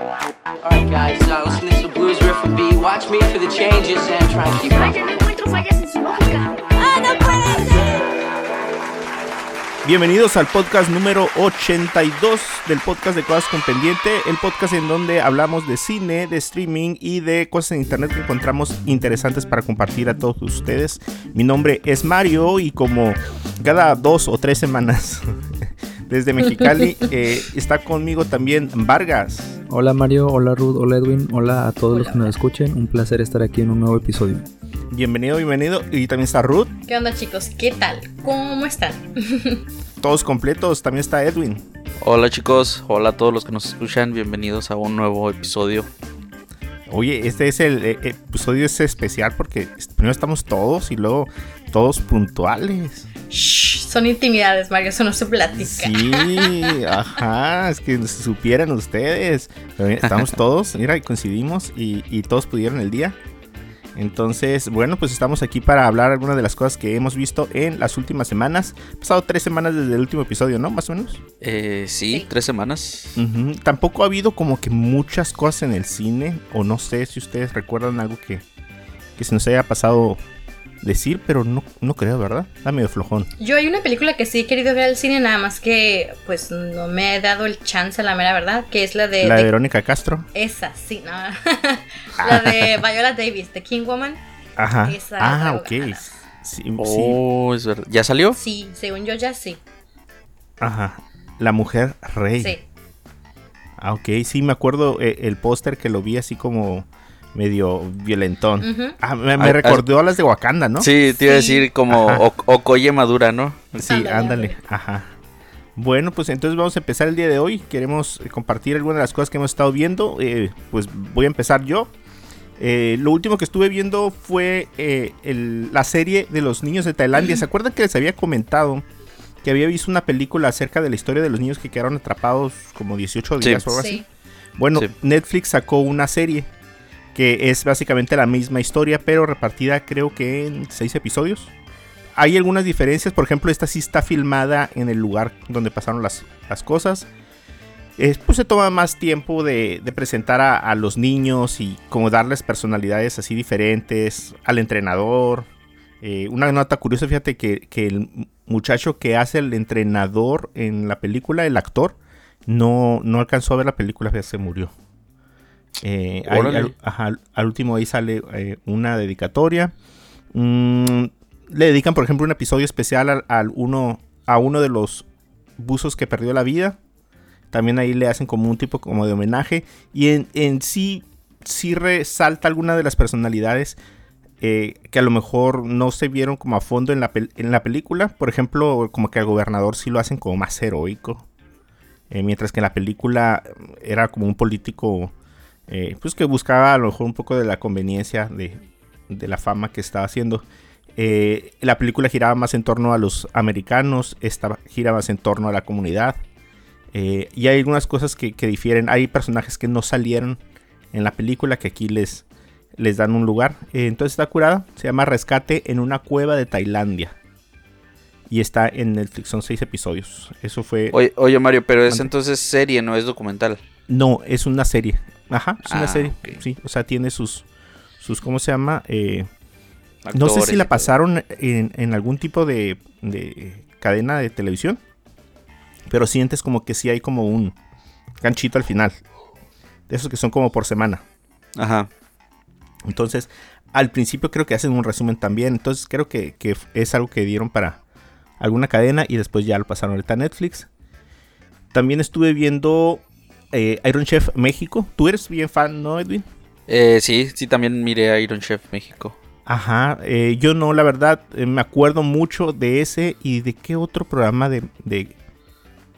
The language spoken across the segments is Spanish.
Alright guys, uh, listen to this blues riff and B. Watch me for the changes and try and keep up. Vaya, no encuentro fallas en su lógica. ¡Ah, no puede ser! Bienvenidos al podcast número 82 del podcast de Cosas con Pendiente, el podcast en donde hablamos de cine, de streaming y de cosas en internet que encontramos interesantes para compartir a todos ustedes. Mi nombre es Mario y como cada dos o tres semanas desde Mexicali eh, está conmigo también Vargas. Hola Mario, hola Ruth, hola Edwin, hola a todos los que nos escuchen. Un placer estar aquí en un nuevo episodio. Bienvenido, bienvenido. Y también está Ruth. ¿Qué onda chicos? ¿Qué tal? ¿Cómo están? Todos completos. También está Edwin. Hola chicos, hola a todos los que nos escuchan, bienvenidos a un nuevo episodio. Oye, este es el eh, episodio es especial porque primero estamos todos y luego todos puntuales. Shh, son intimidades, Mario, eso no se platica. Sí, ajá, es que supieran ustedes. Estamos todos, mira, y coincidimos y, y todos pudieron el día. Entonces, bueno, pues estamos aquí para hablar algunas de las cosas que hemos visto en las últimas semanas. Han pasado tres semanas desde el último episodio, ¿no? Más o menos. Eh, sí, Sí. tres semanas. Tampoco ha habido como que muchas cosas en el cine, o no sé si ustedes recuerdan algo que, que se nos haya pasado decir, pero no, no creo, ¿verdad? Está medio flojón. Yo hay una película que sí he querido ver al cine, nada más que pues no me he dado el chance, la mera verdad, que es la de... La de de- Verónica Castro. Esa, sí, no. la de Viola Davis, The King Woman. Ajá. Esa Ah, es ok. sí. Oh, es verdad. ¿Ya salió? Sí, según yo ya sí. Ajá. La mujer rey. Sí. Ah, ok. Sí, me acuerdo eh, el póster que lo vi así como medio violentón. Ah, me, me Ah, recordó a las de Wakanda, ¿no? Sí, te iba a decir como o- Okoye Madura, ¿no? Sí, Ándale. Ajá. Bueno, pues entonces vamos a empezar el día de hoy. Queremos eh, compartir algunas de las cosas que hemos estado viendo. Eh, pues voy a empezar yo. Eh, lo último que estuve viendo fue eh, el- la serie de los niños de Tailandia. ¿Se acuerdan que les había comentado que había visto una película acerca de la historia de los niños que quedaron atrapados como 18 Sí. días o algo así? Sí. Bueno, Sí. Netflix sacó una serie que es básicamente la misma historia, pero repartida creo que en seis episodios. Hay algunas diferencias, por ejemplo, esta sí está filmada en el lugar donde pasaron las, las cosas. Eh, pues se toma más tiempo de, presentar a, a los niños y como darles personalidades así diferentes, al entrenador. Eh, una nota curiosa, fíjate que, que el muchacho que hace el entrenador en la película, el actor, no, no alcanzó a ver la película, ya se murió. Eh, al, ajá, al- al último ahí sale eh, una dedicatoria. Mm, le dedican, por ejemplo, un episodio especial al, al uno, a uno de los buzos que perdió la vida. También ahí le hacen como un tipo como de homenaje. Y en, en sí, sí resalta alguna de las personalidades eh, que a lo mejor no se vieron como a fondo en la, en la película. Por ejemplo, como que al gobernador sí lo hacen como más heroico. Mientras que en la película era como un político eh, pues que buscaba a lo mejor un poco de la conveniencia de, de la fama que estaba haciendo. Eh, la película giraba más en torno a los americanos, esta gira más en torno a la comunidad. Eh, y hay algunas cosas que, que difieren. Hay personajes que no salieron en la película que aquí les, les dan un lugar. Eh, entonces está curada. Se llama Rescate en una cueva de Tailandia. Y está en Netflix. Son seis episodios. Eso fue... Oye, oye, Mario, pero es entonces serie, no es documental. No, es una serie. Ajá, es una Ah, serie. Sí, o sea, tiene sus... sus ¿Cómo se llama? Eh, no sé si la pasaron en, en algún tipo de, de cadena de televisión. Pero sientes como que sí hay como un ganchito al final. De esos que son como por semana. Ajá. Entonces, al principio creo que hacen un resumen también. Entonces creo que, que es algo que dieron para alguna cadena y después ya lo pasaron ahorita a Netflix. También estuve viendo eh, Iron Chef México. Tú eres bien fan, ¿no, Edwin? Eh, sí, sí, también miré a Iron Chef México. Ajá, eh, yo no, la verdad, eh, me acuerdo mucho de ese y de qué otro programa de, de,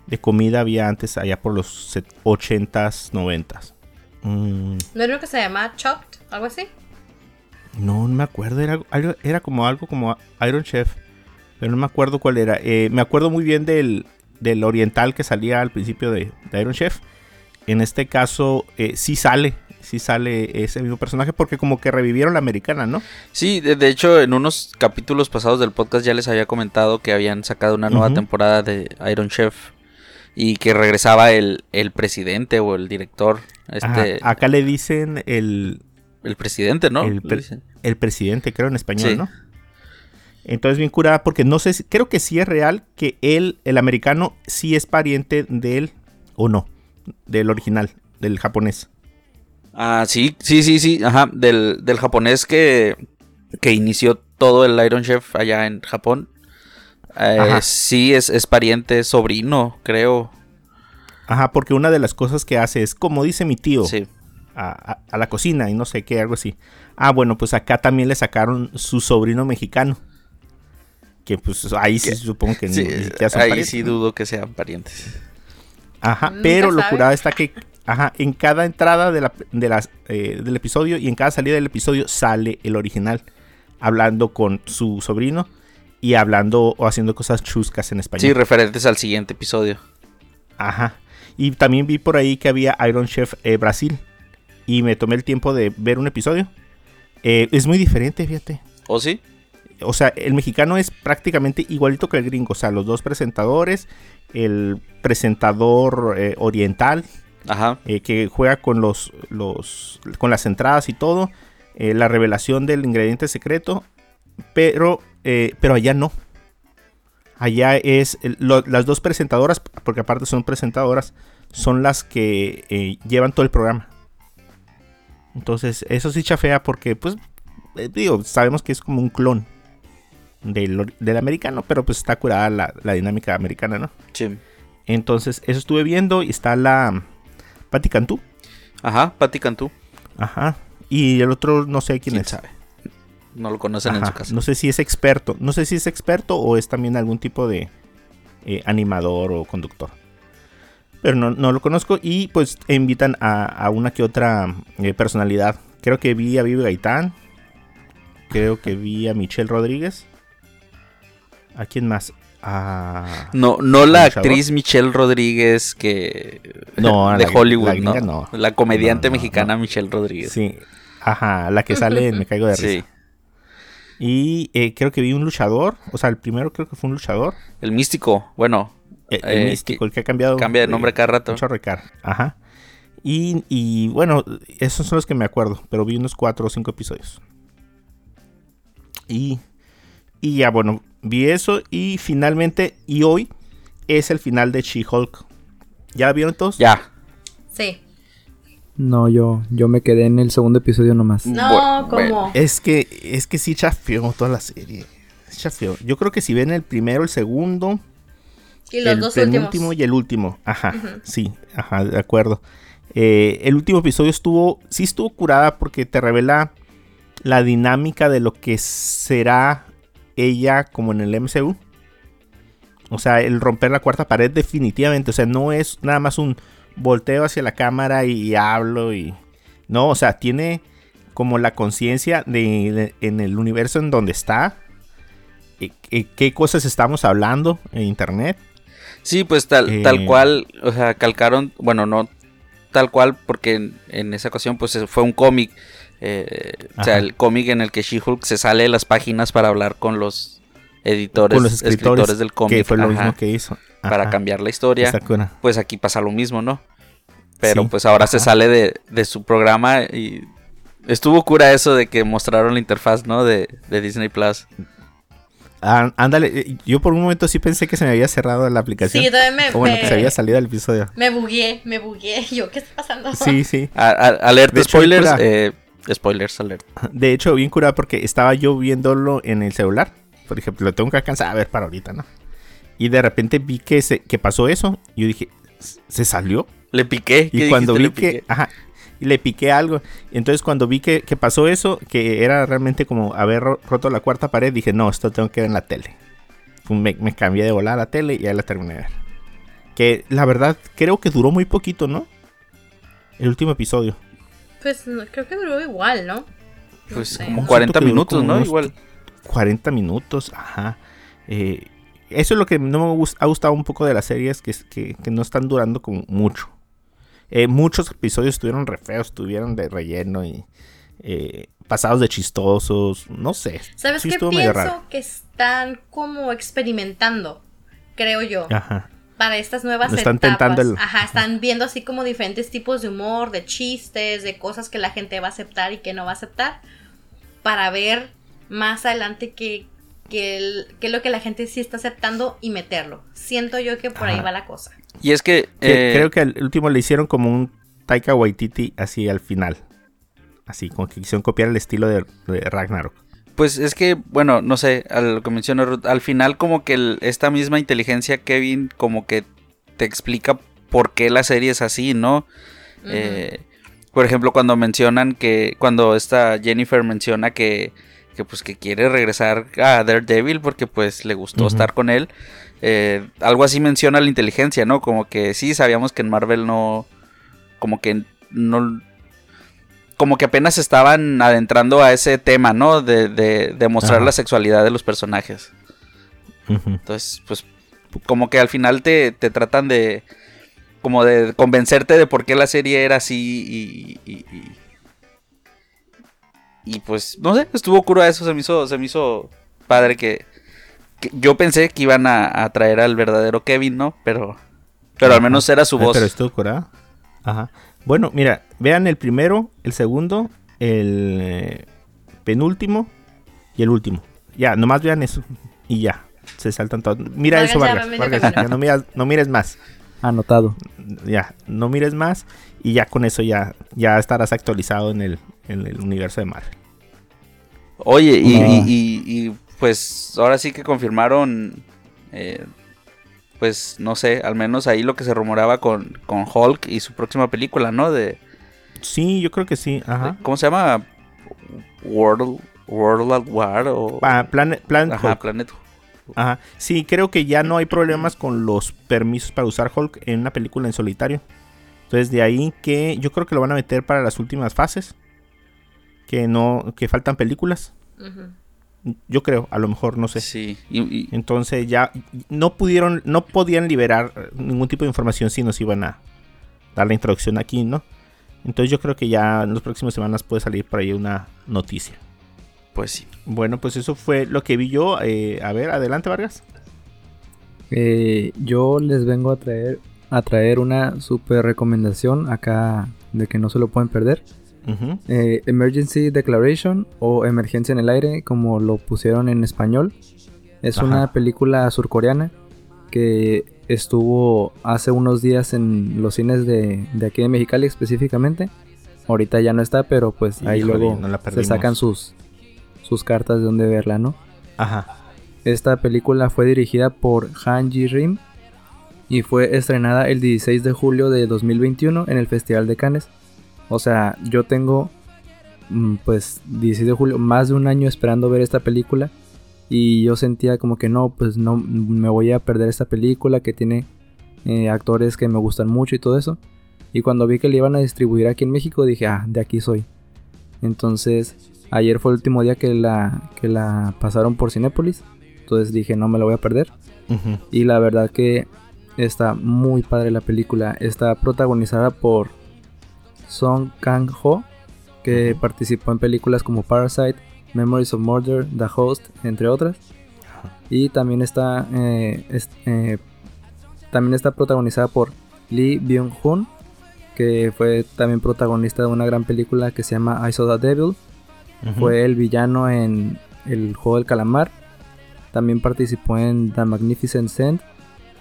de comida había antes, allá por los set- 80s, 90s. Mm, ¿No era uno que se llamaba Chopped? ¿Algo así? no, no me acuerdo, era, algo- era como algo como Iron Chef, pero no me acuerdo cuál era. Eh, me acuerdo muy bien del, del oriental que salía al principio de, de Iron Chef. En este caso, eh, sí sale, sí sale ese mismo personaje porque como que revivieron la americana, ¿no? Sí, de, de hecho, en unos capítulos pasados del podcast ya les había comentado que habían sacado una nueva temporada de Iron Chef. Y que regresaba el, el presidente o el director. Ajá, Este, Acá le dicen el, el presidente, ¿no? pre- el presidente, creo en español, Sí. ¿no? Entonces bien curada porque no sé, si- creo que sí es real que él, el americano, sí es pariente de él o no, del original, del japonés. Ah, sí, sí, sí, sí, ajá, del, del japonés que, que inició todo el Iron Chef allá en Japón. Eh, sí, es, es pariente, sobrino, creo. Ajá, porque una de las cosas que hace es, como dice mi tío, Sí. a, a- a la cocina y no sé qué, algo así. Ah, bueno, pues acá también le sacaron su sobrino mexicano. Que pues ahí sí supongo que ni- Sí, ni son ahí parientes, sí ¿no? dudo que sean parientes. Ajá, Nunca pero lo curado está que ajá, en cada entrada de la, de las, eh, del episodio y en cada salida del episodio sale el original. Hablando con su sobrino y hablando o haciendo cosas chuscas en español. Sí, referentes al siguiente episodio. Ajá. Y también vi por ahí que había Iron Chef eh, Brasil. Y me tomé el tiempo de ver un episodio. Eh, es muy diferente, fíjate. ¿O sí? O sea, el mexicano es prácticamente igualito que el gringo. O sea, los dos presentadores. El presentador eh, oriental. Ajá. eh, que juega con los, los. con las entradas y todo. eh, la revelación del ingrediente secreto. Pero. pero allá no. Allá es. el- lo- las dos presentadoras. Porque aparte son presentadoras. Son las que llevan todo el programa. Entonces, eso sí chafea porque, pues, digo, sabemos que es como un clon del, del americano, pero pues está curada la, la dinámica americana, ¿no? Sí. Entonces, eso estuve viendo y está la Patti Cantú. Ajá, Patti Cantú. Ajá. Y el otro no sé quién, ¿Quién es. sabe? No lo conocen en su casa. No sé si es experto. No sé si es experto o es también algún tipo de eh, animador o conductor. Pero no, no lo conozco. Y pues invitan a, a una que otra eh, personalidad. Creo que vi a Vivi Gaitán. Creo que vi a Michelle Rodríguez. ¿A quién más? A... No, no la actriz Michelle Rodríguez que No, de la- Hollywood, la ¿no? no. La comediante No, mexicana Michelle Rodríguez. Sí. Ajá, la que sale en Me Caigo de Risa. Sí. Y eh, creo que vi un luchador. O sea, el primero creo que fue un luchador. El místico, bueno, Eh, el Eh, místico, que el que ha cambiado. cambia de nombre cada rato. Cara. Ajá. Y, y bueno, esos son los que me acuerdo. Pero vi unos cuatro o cinco episodios. Y, y ya, bueno, vi eso. Y finalmente, y hoy es el final de She-Hulk. ¿Ya la vieron todos? ya. Sí. No, yo, yo me quedé en el segundo episodio nomás. No, bueno. Es que, es que sí chafeó toda la serie. Es chafeó. Yo creo que si ven el primero, el segundo, y los el dos penúltimo últimos. y el último. Ajá, sí, ajá, de acuerdo. Eh, el último episodio estuvo, sí estuvo curada porque te revela la dinámica de lo que será ella como en el MCU. O sea, el romper la cuarta pared definitivamente. O sea, no es nada más un volteo hacia la cámara y hablo y... No, o sea, tiene como la conciencia de, de- en el universo en donde está. eh, eh, qué cosas estamos hablando en internet. Sí, pues tal, Eh. tal cual, o sea, calcaron, bueno, no tal cual, porque en, en esa ocasión pues fue un cómic, eh, o sea, el cómic en el que She-Hulk se sale de las páginas para hablar con los editores, con los escritores, del cómic, que fue lo ajá, mismo que hizo. para cambiar la historia, pues aquí pasa lo mismo, ¿no? Pero Sí, pues ahora se sale de, de su programa y estuvo cura eso de que mostraron la interfaz, ¿no? De, de Disney Plus. Ah, ándale, eh, yo por un momento sí pensé que se me había cerrado la aplicación. Sí, también me, o bueno, me, que se había salido el episodio. me bugué, me bugué. Yo, ¿qué está pasando? Sí, sí. A- a- alerta De spoilers, eh, spoilers alert. De hecho, bien curado porque estaba yo viéndolo en el celular. Por ejemplo, lo tengo que alcanzar a ver para ahorita, ¿no? Y de repente vi que, se, que pasó eso. Y yo dije, ¿se salió? Le piqué. Y ¿qué cuando vi que, ajá, y le piqué algo. Entonces cuando vi que, que pasó eso, que era realmente como haber ro- roto la cuarta pared, dije, no, esto tengo que ver en la tele. Me cambié de volar a la tele y ahí la terminé de ver. Que la verdad creo que duró muy poquito, ¿no? El último episodio. Pues no, creo que duró igual, ¿no? No Pues sé. como Siento 40 que duró minutos, como ¿no? Igual. 40 minutos, ajá. Eh, eso es lo que no me ha gustado un poco de las series, que, es- que, que no están durando como mucho. Eh, muchos episodios estuvieron re feos, estuvieron de relleno y eh, pasados de chistosos, no sé. ¿Sabes sí qué pienso? Que están como experimentando, creo yo. Ajá. Para estas nuevas están etapas. tentando el- Ajá, están viendo así como diferentes tipos de humor, de chistes, de cosas que la gente va a aceptar y que no va a aceptar, para ver más adelante qué qué es lo que la gente sí está aceptando y meterlo. Siento yo que por ahí va la cosa. Y es que... Que eh, Creo que al último le hicieron como un Taika Waititi así al final. Así, como que quisieron copiar el estilo de, de Ragnarok. Pues es que, bueno, no sé, a lo que menciona Ruth, al final como que el- esta misma inteligencia, Kevin, como que te explica por qué la serie es así, ¿no? Eh, por ejemplo, cuando mencionan que, cuando esta Jennifer menciona que, que pues que quiere regresar a Daredevil porque pues le gustó estar con él, eh, algo así menciona la inteligencia, ¿no? Como que sí, sabíamos que en Marvel no, como que no, como que apenas estaban adentrando a ese tema, ¿no? De, de, de mostrar Ajá. la sexualidad de los personajes. Entonces, pues, como que al final te, te tratan de, como de convencerte de por qué la serie era así y, y, y- y, pues, no sé, estuvo cura eso, se me hizo, se me hizo padre que, que yo pensé que iban a, a traer al verdadero Kevin, ¿no? Pero, pero al menos era su voz. Pero estuvo curada. Ajá. Bueno, mira, vean el primero, el segundo, el eh, penúltimo y el último. Ya, nomás vean eso. Y ya. Se saltan todos. Mira Vargas eso, Vargas. Vargas, ya no, miras, no mires más. Anotado. Ya, no mires más. Y ya con eso ya, ya estarás actualizado en el, en el universo de Marvel. Oye, y, Ah. y- y- y, pues ahora sí que confirmaron, eh, pues no sé, al menos ahí lo que se rumoraba con, con Hulk y su próxima película, ¿no? De, Sí, yo creo que sí. Ajá. ¿Cómo se llama? World, World at War o... Ah, Planet, Planet Ajá, Hulk. Planet Ajá. Sí, creo que ya no hay problemas con los permisos para usar Hulk en una película en solitario. Entonces de ahí que yo creo que lo van a meter para las últimas fases. Que no, que faltan películas. Ujú. Yo creo, a lo mejor, no sé. Sí, y, y- Entonces ya no pudieron, no podían liberar eh, ningún tipo de información si nos iban a dar la introducción aquí, ¿no? Entonces yo creo que ya en las próximas semanas puede salir por ahí una noticia. pues sí. Bueno, pues eso fue lo que vi yo. Eh, a ver, adelante, Vargas. Eh, yo les vengo a traer, a traer una super recomendación acá de que no se lo pueden perder. Eh, Emergency Declaration o Emergencia en el Aire, como lo pusieron en español. Es Ajá. una película surcoreana que estuvo hace unos días en los cines de, de aquí de Mexicali específicamente. Ahorita ya no está, pero pues ahí Híjole, luego no la se sacan sus, sus cartas de dónde verla, ¿no? Ajá. Esta película fue dirigida por Han Ji-rim y fue estrenada el 16 de julio de 2021 en el Festival de Cannes. O sea, yo tengo mm, pues 16 de julio más de un año esperando ver esta película y yo sentía como que no, pues no me voy a perder esta película que tiene eh, actores que me gustan mucho y todo eso. Y cuando vi que la iban a distribuir aquí en México dije, ah, de aquí soy. Entonces, ayer fue el último día que la, que la pasaron por Cinépolis. Entonces dije, no me la voy a perder. Y la verdad que está muy padre la película. Está protagonizada por Song Kang-ho, que participó en películas como Parasite, Memories of Murder, The Host, entre otras. Y también está, eh, es- eh, también está protagonizada por Lee Byung-hun, que fue también protagonista de una gran película que se llama I Saw the Devil. Fue el villano en El Juego del Calamar. También participó en The Magnificent Seven,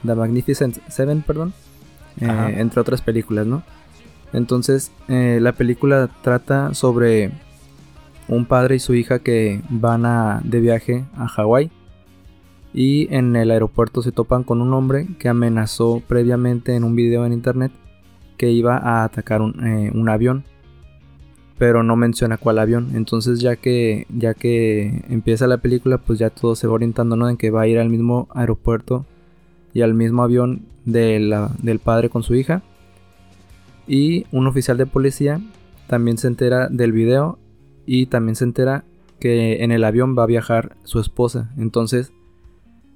The Magnificent Seven, perdón, eh, entre otras películas, ¿no? Entonces, eh, la película trata sobre un padre y su hija que van a, de viaje a Hawái y en el aeropuerto se topan con un hombre que amenazó previamente en un video en internet que iba a atacar un, eh, un avión pero no menciona cuál avión. Entonces ya que ya que empieza la película, pues ya todo se va orientando ¿no? en que va a ir al mismo aeropuerto y al mismo avión de la- del padre con su hija. Y un oficial de policía también se entera del video y también se entera que en el avión va a viajar su esposa. Entonces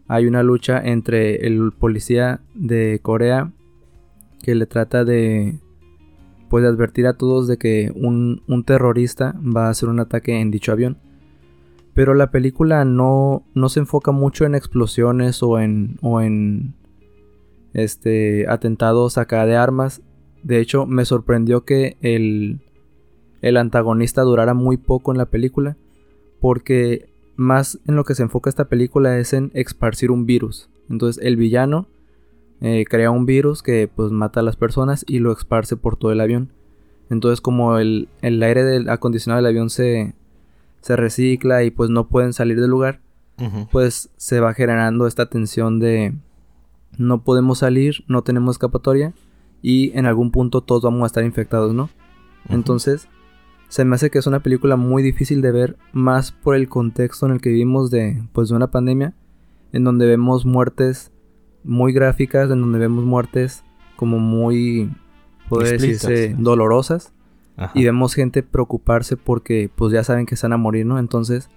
hay una lucha entre el policía de Corea que le trata de pues de advertir a todos de que un, un terrorista va a hacer un ataque en dicho avión. Pero la película no, no se enfoca mucho en explosiones o en, o en, este, atentados acá de armas. De hecho, me sorprendió que el, el antagonista durara muy poco en la película, porque más en lo que se enfoca esta película es en esparcir un virus. Entonces el villano eh, crea un virus que pues mata a las personas y lo esparce por todo el avión. Entonces como el, el aire del acondicionado del avión se, se recicla y pues no pueden salir del lugar, pues se va generando esta tensión de no podemos salir, no tenemos escapatoria y en algún punto todos vamos a estar infectados, ¿no? Entonces, se me hace que es una película muy difícil de ver, más por el contexto en el que vivimos de, pues, de una pandemia, en donde vemos muertes muy gráficas, en donde vemos muertes como muy, podría Explícitas. decirse, dolorosas, Ajá. y vemos gente preocuparse porque, pues, ya saben que están a morir, ¿no? Entonces,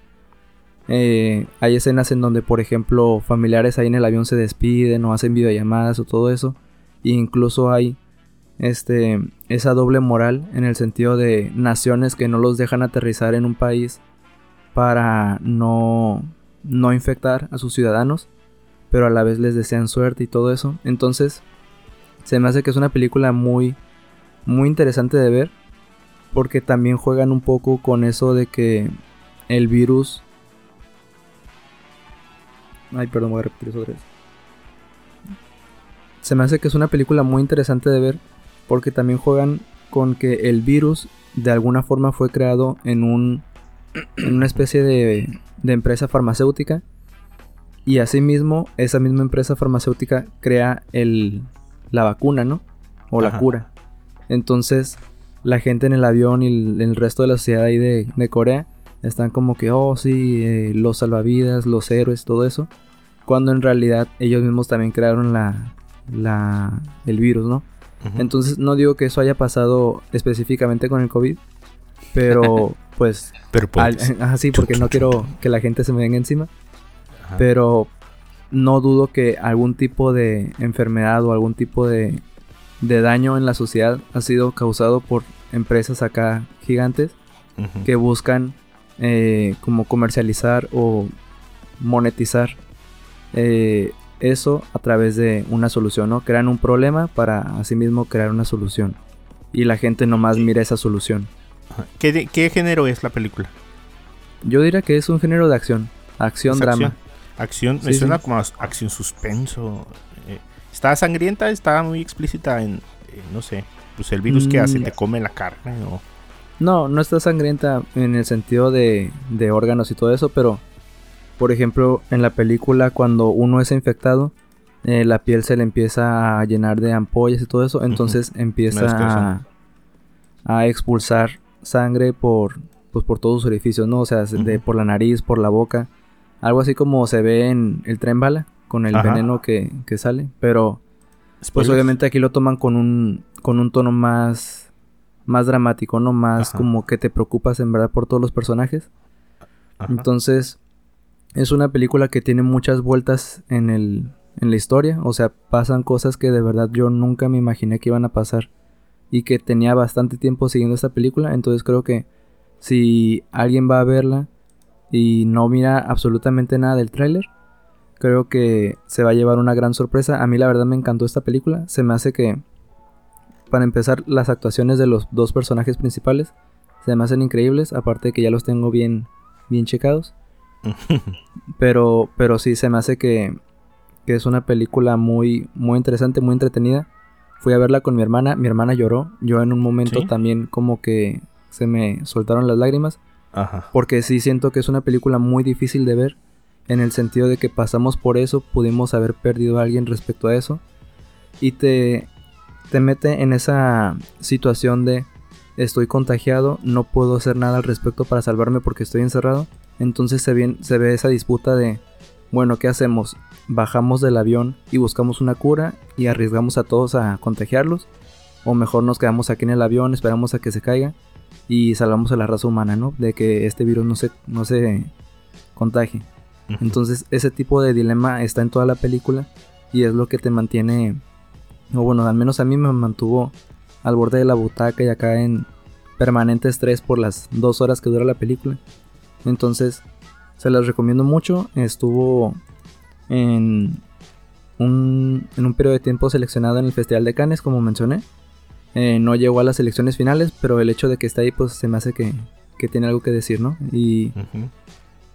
eh, hay escenas en donde, por ejemplo, familiares ahí en el avión se despiden o hacen videollamadas o todo eso, incluso hay este, esa doble moral en el sentido de naciones que no los dejan aterrizar en un país para no, no infectar a sus ciudadanos, pero a la vez les desean suerte y todo eso. Entonces, se me hace que es una película muy, muy interesante de ver, porque también juegan un poco con eso de que el virus... Ay, perdón, voy a repetir eso. Se me hace que es una película muy interesante de ver porque también juegan con que el virus de alguna forma fue creado en un en una especie de, de empresa farmacéutica y asimismo esa misma empresa farmacéutica crea el la vacuna, ¿no? O la Ajá. cura. Entonces la gente en el avión y el, el resto de la sociedad ahí de, de Corea están como que, oh sí, eh, los salvavidas, los héroes, todo eso. Cuando en realidad ellos mismos también crearon la, la, el virus, ¿no? Entonces no digo que eso haya pasado específicamente con el COVID, pero pues... Pero pues, ajá, sí, porque no quiero que la gente se me venga encima, ajá. pero no dudo que algún tipo de enfermedad o algún tipo de, de daño en la sociedad ha sido causado por empresas acá gigantes que buscan eh, como comercializar o monetizar eh, eso a través de una solución, ¿no? Crean un problema para asimismo crear una solución. Y la gente nomás mira esa solución. ¿Qué, de- qué género es la película? Yo diría que es un género de acción. Acción, ¿Es drama. Acción, Acción, me Sí, suena sí. como acción suspenso. eh, está sangrienta, está muy explícita en, eh, no sé, pues el virus que hace Mm. te come la carne o... No, no está sangrienta en el sentido de, de órganos y todo eso, pero por ejemplo en la película cuando uno es infectado, eh, la piel se le empieza a llenar de ampollas y todo eso, entonces empieza destrozan. a, a expulsar sangre por, pues, por todos sus orificios, ¿no? O sea, se- de, por la nariz, por la boca, algo así como se ve en el tren bala, con el Ajá. veneno que, que sale, pero pues obviamente aquí lo toman con un, con un tono más, más dramático, ¿no? Más Ajá. como que te preocupas en verdad por todos los personajes. Ajá. Entonces, es una película que tiene muchas vueltas en, el, en la historia. O sea, pasan cosas que de verdad yo nunca me imaginé que iban a pasar. Y que tenía bastante tiempo siguiendo esta película. Entonces creo que si alguien va a verla y no mira absolutamente nada del tráiler, creo que se va a llevar una gran sorpresa. A mí la verdad me encantó esta película. Se me hace que, para empezar, las actuaciones de los dos personajes principales se me hacen increíbles. Aparte de que ya los tengo bien, bien checados. Pero, pero sí, se me hace que, que es una película muy, muy interesante, muy entretenida. Fui a verla con mi hermana, mi hermana lloró. Yo en un momento ¿Sí? también como que se me soltaron las lágrimas. Ajá. Porque sí siento que es una película muy difícil de ver. En el sentido de que pasamos por eso, pudimos haber perdido a alguien respecto a eso. Y te, te mete en esa situación de estoy contagiado, no puedo hacer nada al respecto para salvarme porque estoy encerrado. Entonces se, bien, se ve esa disputa de, bueno, ¿qué hacemos? ¿Bajamos del avión y buscamos una cura y arriesgamos a todos a contagiarlos? ¿O mejor nos quedamos aquí en el avión, esperamos a que se caiga y salvamos a la raza humana, ¿no? De que este virus no se, no se contagie. Entonces ese tipo de dilema está en toda la película y es lo que te mantiene, o bueno, al menos a mí me mantuvo al borde de la butaca y acá en permanente estrés por las dos horas que dura la película. Entonces se las recomiendo mucho. Estuvo en, un, en un periodo de tiempo seleccionado en el Festival de Cannes, como mencioné. Eh, no llegó a las elecciones finales, pero el hecho de que está ahí, pues se me hace que, que tiene algo que decir, ¿no? Y,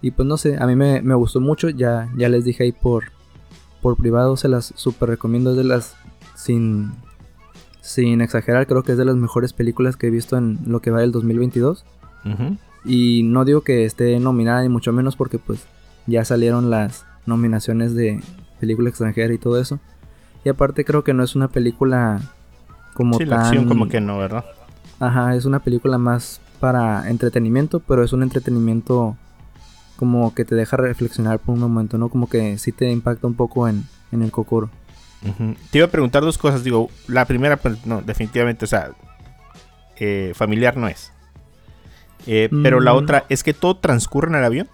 y pues no sé, a mí me, me gustó mucho, ya, ya les dije ahí por, por privado, se las super recomiendo, es de las, sin, sin exagerar, creo que es de las mejores películas que he visto en lo que va del 2022. Ujú. Y no digo que esté nominada ni mucho menos porque pues ya salieron las nominaciones de película extranjera y todo eso. Y aparte creo que no es una película como Sí, la tan... acción como que no, ¿verdad? Ajá, es una película más para entretenimiento, pero es un entretenimiento como que te deja reflexionar por un momento, ¿no? Como que sí te impacta un poco en, en el cocoro. Ujú. Te iba a preguntar dos cosas. Digo, la primera, pues no, definitivamente, o sea, eh, familiar no es. Eh, Pero la Mm. otra, ¿es que todo transcurre en el avión?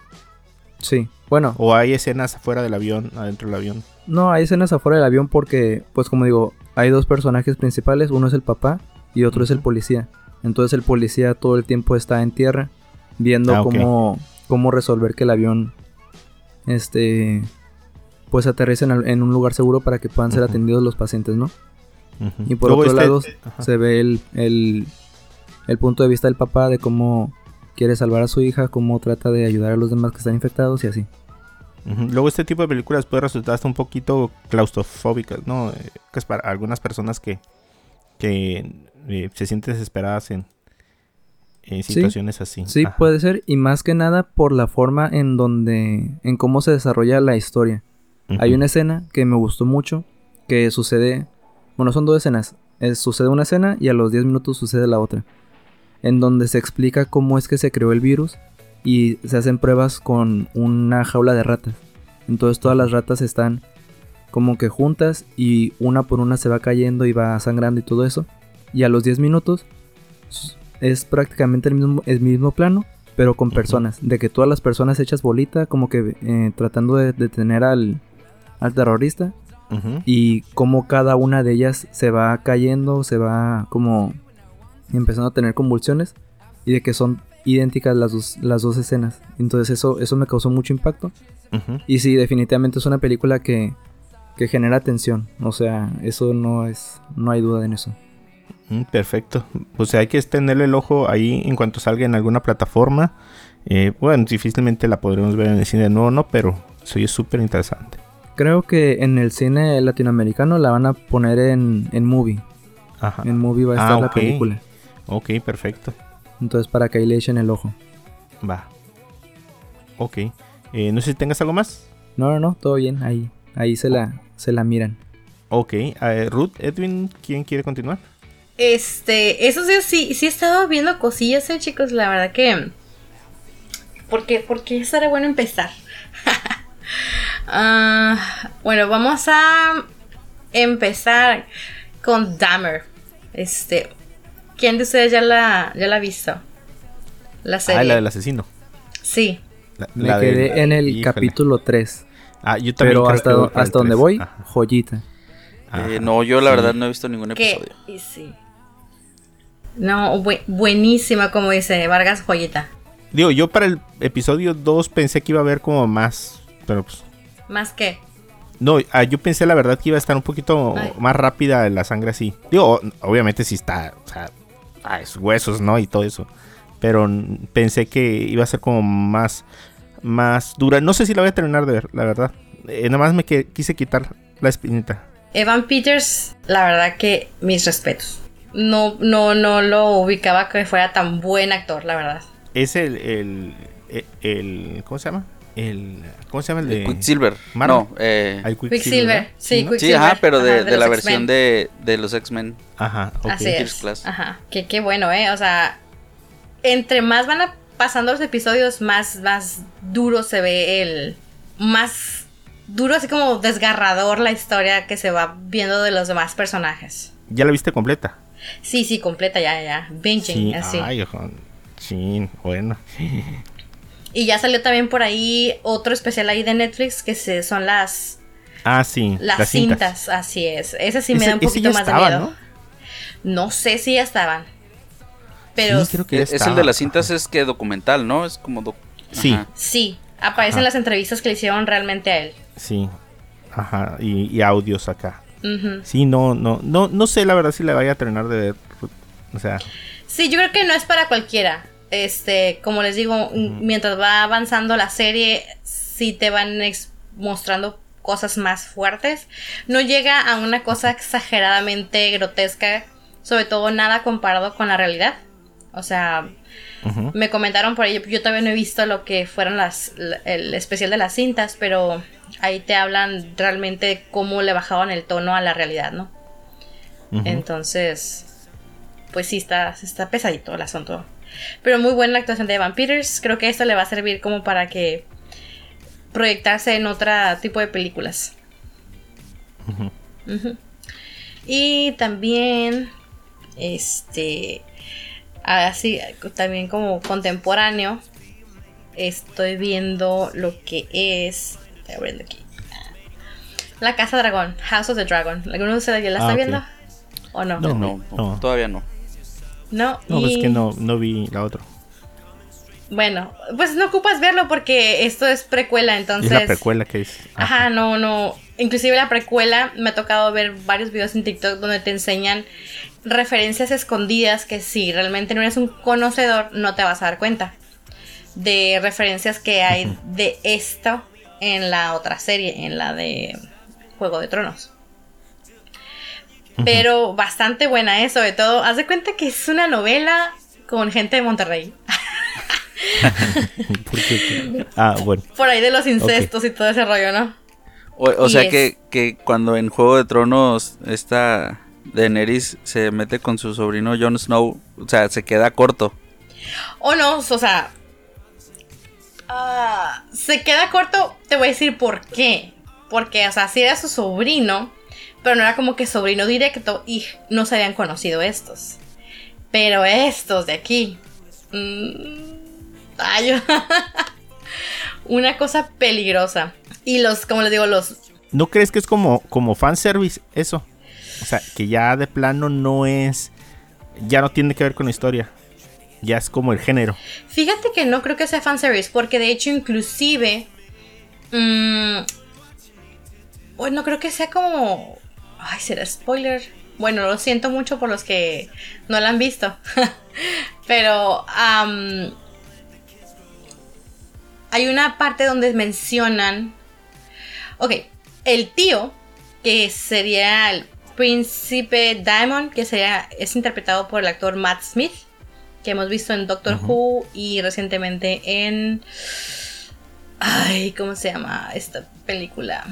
Sí, bueno, ¿O hay escenas afuera del avión, adentro del avión? no, hay escenas afuera del avión porque, pues como digo, hay dos personajes principales, uno es el papá y otro es el policía. Entonces el policía todo el tiempo está en tierra viendo Ah, cómo, cómo resolver que el avión, este, pues aterrice en, un lugar seguro para que puedan ser atendidos los pacientes, ¿no? Y por Luego otro este- lado Ajá. se ve el, el, el punto de vista del papá de cómo quiere salvar a su hija, cómo trata de ayudar a los demás que están infectados y así. Luego este tipo de películas puede resultar hasta un poquito claustrofóbicas, ¿no? Eh, que es para algunas personas que, que eh, se sienten desesperadas en, en Sí. situaciones así. Sí, Ajá. puede ser, y más que nada por la forma en donde, en cómo se desarrolla la historia. Hay una escena que me gustó mucho, que sucede, bueno, son dos escenas, Es- sucede una escena y a los 10 minutos sucede la otra, en donde se explica cómo es que se creó el virus y se hacen pruebas con una jaula de ratas. Entonces todas las ratas están como que juntas y una por una se va cayendo y va sangrando y todo eso. Y a los 10 minutos es prácticamente el mismo, el mismo plano, pero con personas. De que todas las personas hechas bolita, como que eh, tratando de detener al, al terrorista. Y cómo cada una de ellas se va cayendo, se va como empezando a tener convulsiones. Y de que son idénticas las dos, las dos escenas. Entonces eso, eso me causó mucho impacto. Y sí, definitivamente es una película que, que genera tensión. O sea, eso no es. No hay duda en eso. Mm, Perfecto. Pues hay que tenerle el ojo ahí en cuanto salga en alguna plataforma. Eh, bueno, difícilmente la podremos ver en el cine de nuevo, ¿no? Pero soy súper interesante. Creo que en el cine latinoamericano la van a poner en, en movie. Ajá. En movie va a Ah, estar la película. Ok, perfecto. Entonces para que ahí le echen el ojo. Va. Ok. Eh, no sé si tengas algo más. No, no, no, todo bien. Ahí, ahí se la, se la miran. Ok. eh, Ruth, Edwin, ¿quién quiere continuar? Este, eso sí, sí, sí he estado viendo cosillas, eh, chicos, la verdad que... Porque, porque estaría bueno empezar. Ah, bueno, vamos a empezar con Dahmer. Este, ¿quién de ustedes ya la, ya la ha visto? La serie. Ah, la del asesino. Sí. La- Me quedé del- en el híjole. capítulo 3. Ah, yo también Pero hasta, do- hasta donde voy, Ajá. joyita. Eh, no, yo la Sí. verdad no he visto ningún episodio. y sí. No, bu- buenísima, como dice Vargas Joyita. Digo, yo para el episodio 2 pensé que iba a haber como más. Pero pues. Más que. No, ah, yo pensé la verdad que iba a estar un poquito Ay. más rápida la sangre así. Digo, obviamente sí está, o sea, ah, es huesos, ¿no? Y todo eso. Pero pensé que iba a ser como más, más dura. No sé si la voy a terminar de ver, la verdad. Eh, nada más me quise quitar la espinita. Evan Peters, la verdad que mis respetos. No, no, no lo ubicaba que fuera tan buen actor, la verdad. Es el, el, el, el- ¿cómo se llama? El, ¿cómo se llama el de? Quicksilver. Marvel. No, eh, Quicksilver, sí, ¿no? Quick- sí, Quicksilver, ajá, pero de, ajá, de de la versión de, de los X-Men. Ajá, ok. Así es. Class. Ajá. Que qué bueno, ¿eh? O sea, entre más van a- pasando los episodios, más, más duro se ve el. Más duro, así como desgarrador la historia que se va viendo de los demás personajes. ¿Ya la viste completa? Sí, sí, completa, ya, ya. Binging, Sí, así. ay, ojo. Sí, bueno. Y ya salió también por ahí otro especial ahí de Netflix que se, son las, Ah, sí. las, cintas. Así es. Ese sí me Ese- da un poquito ya más de miedo. No sé si ya estaban. Pero Sí, creo que ya Es el de las cintas es que documental, ¿no? Es como... doc- Sí. Ajá. sí, aparecen Ajá. las entrevistas que le hicieron realmente a él. Sí. Ajá, y, y audios acá. Sí, no, no, no, no sé la verdad si la vaya a terminar de ver. O sea, Sí, yo creo que no es para cualquiera. Este, como les digo, mientras va avanzando la serie, sí te van mostrando cosas más fuertes. No llega a una cosa exageradamente grotesca, sobre todo nada comparado con la realidad. O sea, me comentaron por ahí, yo todavía no he visto lo que fueron las, la- el especial de las cintas, pero ahí te hablan realmente cómo le bajaban el tono a la realidad, ¿no? Entonces, pues sí, está, está pesadito el asunto. Pero muy buena la actuación de Evan Peters. Creo que esto le va a servir como para que proyectarse en otro tipo de películas. Y también, este, así, también como contemporáneo, estoy viendo lo que es, estoy abriendo aquí, La Casa Dragón, House of the Dragon. ¿Alguno de ustedes ya la Ah, está ok. viendo? ¿O no? No. No, no, no. todavía no. No, No, pues y- que no, no vi la otra. Bueno, pues no ocupas verlo porque esto es precuela, entonces. es la precuela que es. Ajá, no, no. Inclusive la precuela me ha tocado ver varios videos en TikTok donde te enseñan referencias escondidas que si realmente no eres un conocedor no te vas a dar cuenta de referencias que hay de esto en la otra serie, en la de Juego de Tronos. Pero bastante buena, ¿eh? sobre todo, haz de cuenta que es una novela con gente de Monterrey. Porque- ah, bueno. Por ahí de los incestos y todo ese rollo, ¿no? O, sea es- que, que cuando en Juego de Tronos esta Daenerys se mete con su sobrino Jon Snow, o sea, se queda corto. O no, o sea. ah, se queda corto, te voy a decir por qué. Porque, o sea, sí era su sobrino, pero no era como que sobrino directo y no se habían conocido estos. Pero estos de aquí. mm, ay, una cosa peligrosa. Y los, como les digo, los ¿No crees que es como, como fanservice eso? O sea, que ya de plano no es. Ya no tiene que ver con la historia. Ya es como el género. Fíjate que no creo que sea fanservice, porque de hecho, inclusive. mm, bueno, creo que sea como. Ay, será spoiler. Bueno, lo siento mucho por los que no la han visto. Pero. hay una parte donde mencionan. Ok, el tío, que sería el príncipe Diamond, que sería, es interpretado por el actor Matt Smith que hemos visto en Doctor Who y recientemente en... Ay, ¿cómo se llama esta película?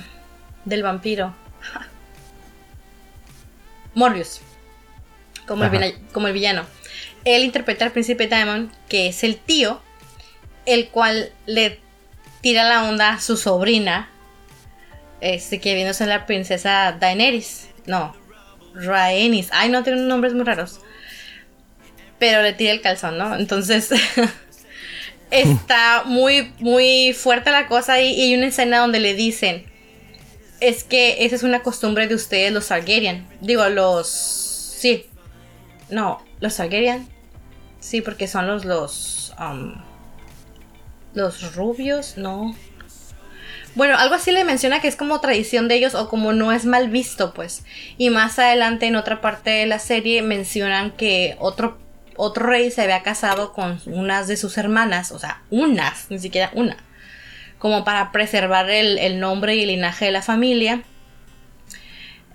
Del vampiro. Morbius. Como el, vina- como el villano. Él interpreta al príncipe Diamond, que es el tío, el cual le tira la onda a su sobrina, este, que viene a ser la princesa Daenerys. No, Rhaenys. Ay, no, tienen nombres muy raros pero le tira el calzón, ¿no? Entonces está muy, muy fuerte la cosa y, y hay una escena donde le dicen, es que esa es una costumbre de ustedes los Targaryen. Digo, los... Sí. No, los Targaryen. Sí, porque son los... Los, um, los rubios, no. Bueno, algo así le menciona que es como tradición de ellos o como no es mal visto, pues. Y más adelante en otra parte de la serie mencionan que otro, otro rey se había casado con unas de sus hermanas, o sea, unas, ni siquiera una, como para preservar el, el nombre y el linaje de la familia.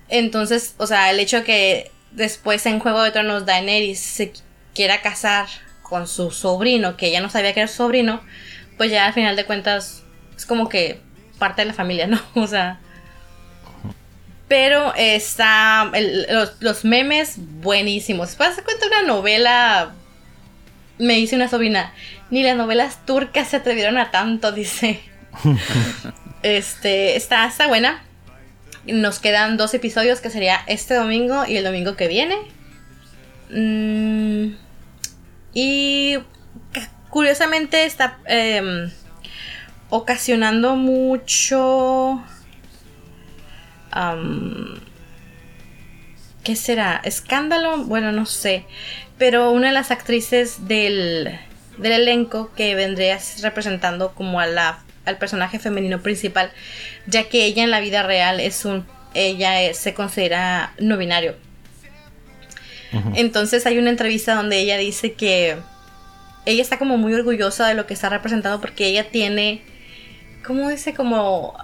Entonces, o sea, el hecho que después en Juego de Tronos Daenerys se quiera casar con su sobrino, que ella no sabía que era su sobrino, pues ya al final de cuentas es como que parte de la familia, ¿no? O sea. Pero está. los, los memes buenísimos. Después se cuenta una novela. Me dice una sobrina. Ni las novelas turcas se atrevieron a tanto, dice. este. Está, está buena. Nos quedan dos episodios que sería este domingo y el domingo que viene. Mm, y curiosamente está em, ocasionando mucho... ¿Qué será? ¿Escándalo? Bueno, no sé. Pero una de las actrices del, del elenco que vendría representando como a la al personaje femenino principal, ya que ella en la vida real es un, ella es- se considera no binario. Entonces hay una entrevista donde ella dice que ella está como muy orgullosa de lo que está representado porque ella tiene, ¿cómo dice? Como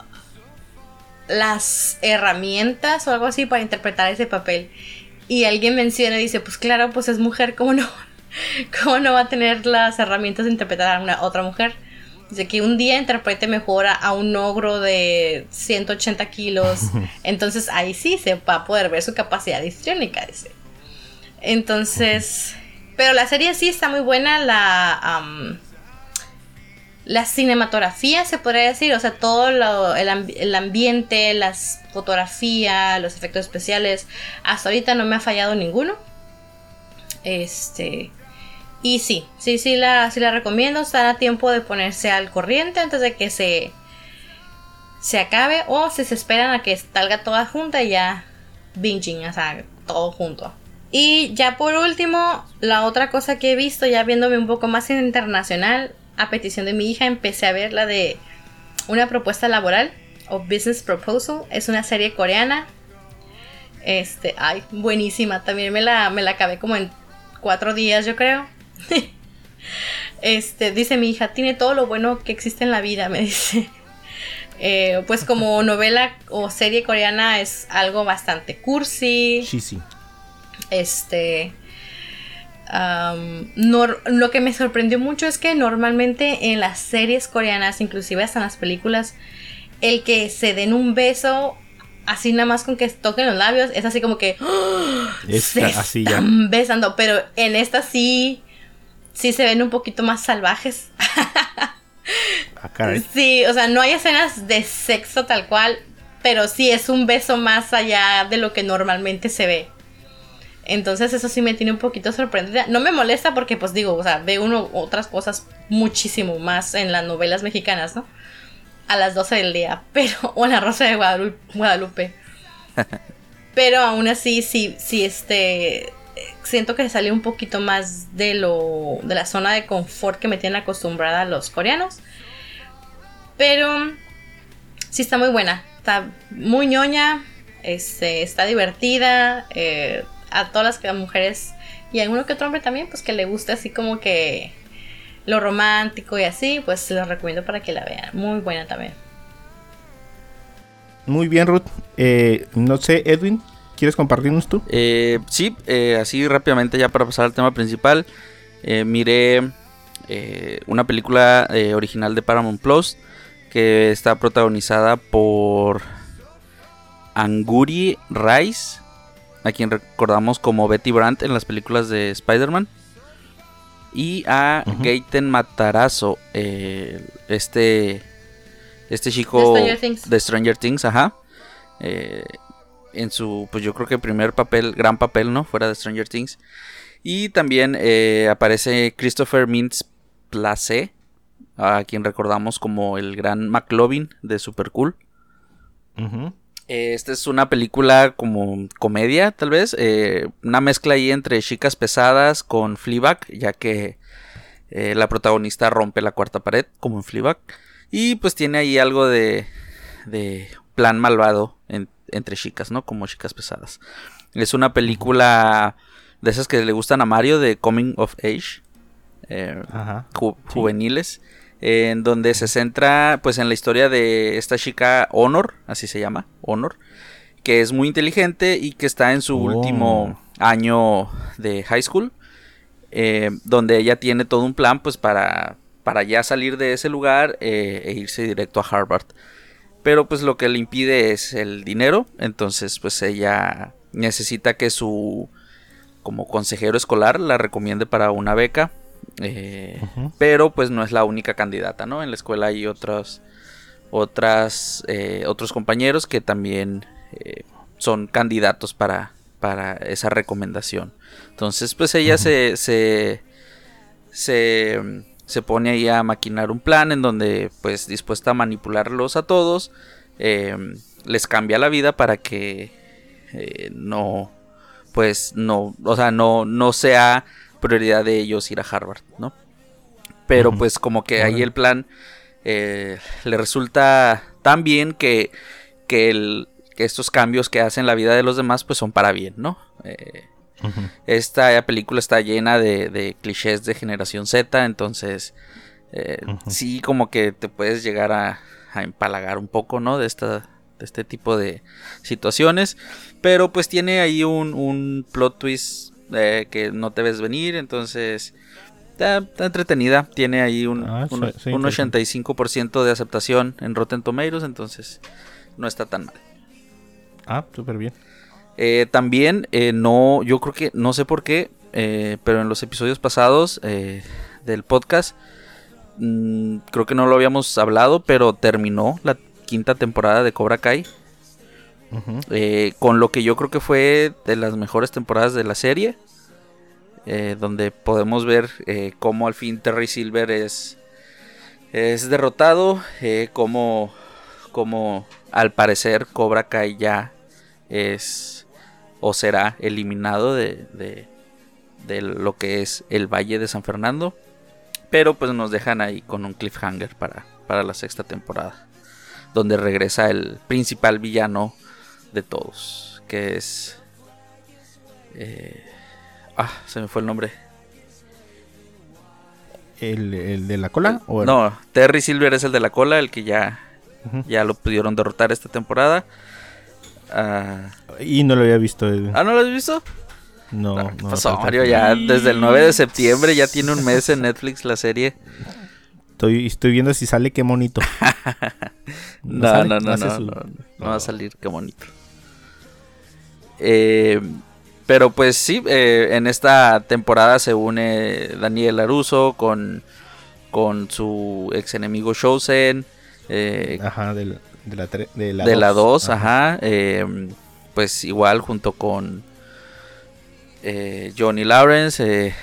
las herramientas o algo así para interpretar ese papel. Y alguien menciona y dice, pues claro, pues es mujer, ¿cómo no? ¿Cómo no va a tener las herramientas de interpretar a una otra mujer? Dice que un día interprete mejor a, un ogro de 180 kilos. Entonces ahí sí se va a poder ver su capacidad histriónica, dice. Entonces, pero la serie sí está muy buena. La, am, la cinematografía, se podría decir. O sea, todo lo- el, el ambiente, las fotografías, los efectos especiales. Hasta ahorita no me ha fallado ninguno. Este. Y sí, sí, sí la, sí la recomiendo. Están a tiempo de ponerse al corriente antes de que se, se acabe. O si se esperan a que salga toda junta y ya binging, o sea, todo junto. Y ya por último, la otra cosa que he visto, ya viéndome un poco más internacional, a petición de mi hija, empecé a ver la de una propuesta laboral o business proposal. Es una serie coreana. Este, ay, buenísima. También me la, me la acabé como en cuatro días, yo creo. Este, dice mi hija, tiene todo lo bueno que existe en la vida, me dice. Eh, pues como novela o serie coreana es algo bastante cursi. Cheesy. Este. am, nor- lo que me sorprendió mucho es que normalmente en las series coreanas, inclusive hasta en las películas, el que se den un beso así nada más con que toquen los labios es así como que. Es se así ya. están besando, pero en esta sí sí se ven un poquito más salvajes. Ah, caray. Sí, o sea, no hay escenas de sexo tal cual, pero sí es un beso más allá de lo que normalmente se ve. Entonces eso sí me tiene un poquito sorprendida. No me molesta porque pues digo, o sea, ve uno otras cosas muchísimo más en las novelas mexicanas, ¿no? A las 12 del día, pero o en la Rosa de Guadalu- Guadalupe. pero aún así sí sí este siento que salió un poquito más de lo de la zona de confort que me tienen acostumbrada los coreanos. Pero sí está muy buena. Está muy ñoña. Este, está divertida. eh, a todas las mujeres y a alguno que otro hombre también, pues que le gusta así como que lo romántico y así, pues se los recomiendo para que la vean. Muy buena también. Muy bien, Ruth. Eh, no sé, Edwin, ¿quieres compartirnos tú? Eh, sí, eh, así rápidamente ya para pasar al tema principal. eh, miré eh, una película eh, original de Paramount Plus que está protagonizada por Anguri Rice, a quien recordamos como Betty Brandt en las películas de Spider-Man. Y a. Gaten Matarazzo, eh, este, este chico De Stranger Things. de Stranger Things, ajá. Eh, en su, pues yo creo que primer papel, gran papel, ¿no? Fuera de Stranger Things. Y también eh, aparece Christopher Mintz Place, a quien recordamos como el gran McLovin de Super Cool. Eh, Esta es una película como comedia, tal vez. eh, una mezcla ahí entre chicas pesadas con Fleabag, ya que la protagonista rompe la cuarta pared, como en Fleabag. Y pues tiene ahí algo de, de plan malvado en- entre chicas, ¿no? Como chicas pesadas. Es una película de esas que le gustan a Mario, de Coming of Age. eh, Ajá. ju- juveniles en donde se centra pues en la historia de esta chica Honor, así se llama, Honor, que es muy inteligente y que está en su Oh. último año de high school, eh, donde ella tiene todo un plan pues para, para ya salir de ese lugar eh, e irse directo a Harvard. Pero pues lo que le impide es el dinero, entonces pues ella necesita que su como consejero escolar la recomiende para una beca. eh, pero pues no es la única candidata, ¿no? En la escuela hay otros, otras, eh, otros compañeros que también eh, son candidatos para, para esa recomendación. Entonces, pues ella se, se, se, se pone ahí a maquinar un plan en donde, pues, dispuesta a manipularlos a todos, eh, les cambia la vida para que eh, no, pues, no, o sea, no, no sea prioridad de ellos ir a Harvard, ¿no? Pero pues como que ahí el plan eh, le resulta tan bien que, que, el- que estos cambios que hacen la vida de los demás pues son para bien, ¿no? Eh, Esta película está llena de, de clichés de generación Z, entonces eh, sí como que te puedes llegar a, a empalagar un poco, ¿no? De, esta, de este tipo de situaciones, pero pues tiene ahí un, un plot twist eh, que no te ves venir, entonces está, está entretenida, tiene ahí un, Ah, un, sí, un interesante. 85% de aceptación en Rotten Tomatoes, entonces no está tan mal. Ah, súper bien. Eh, también, eh, no, yo creo que, no sé por qué, eh, pero en los episodios pasados del podcast, mm, creo que no lo habíamos hablado, pero terminó la quinta temporada de Cobra Kai, con lo que yo creo que fue de las mejores temporadas de la serie, donde podemos ver cómo al fin Terry Silver es, es derrotado, cómo, cómo al parecer Cobra Kai ya es o será eliminado de, de, de lo que es el Valle de San Fernando. Pero pues nos dejan ahí con un cliffhanger para, para la sexta temporada. Donde regresa el principal villano de todos. Que es... eh, ah, se me fue el nombre. ¿El, el de la cola? o el- No, Terry Silver es el de la cola, el que ya, ya lo pudieron derrotar esta temporada. Ah, Y no lo había visto. eh. ¿Ah, no lo has visto? No, No, no. ¿Qué pasó, falta- Mario? Ya desde el 9 de septiembre ya tiene un mes en Netflix la serie. Estoy, estoy viendo si sale qué monito. No, no, no, no, su- no, no va a salir, qué bonito. Eh, pero pues sí, eh, en esta temporada se une Daniel Laruso con, con su ex enemigo Shosen. eh, Ajá, del- de la, tre- de la de la 2, dos. ajá. eh, pues igual junto con eh, Johnny Lawrence. eh,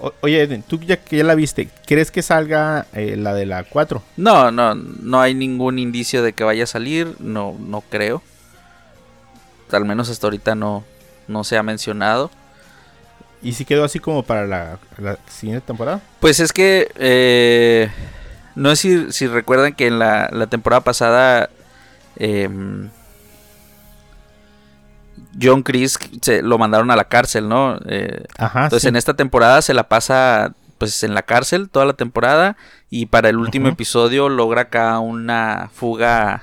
O- oye, tú ya que ya la viste, ¿crees que salga la de la 4? no, no, no hay ningún indicio de que vaya a salir. No, no creo. Al menos hasta ahorita no, no se ha mencionado. ¿Y si quedó así como para la, la siguiente temporada? Pues es que no sé si, si recuerdan que en la, la temporada pasada em, John Chris se lo mandaron a la cárcel, ¿no? Eh, Ajá, entonces sí. en esta temporada se la pasa pues en la cárcel toda la temporada y para el último episodio logra acá una fuga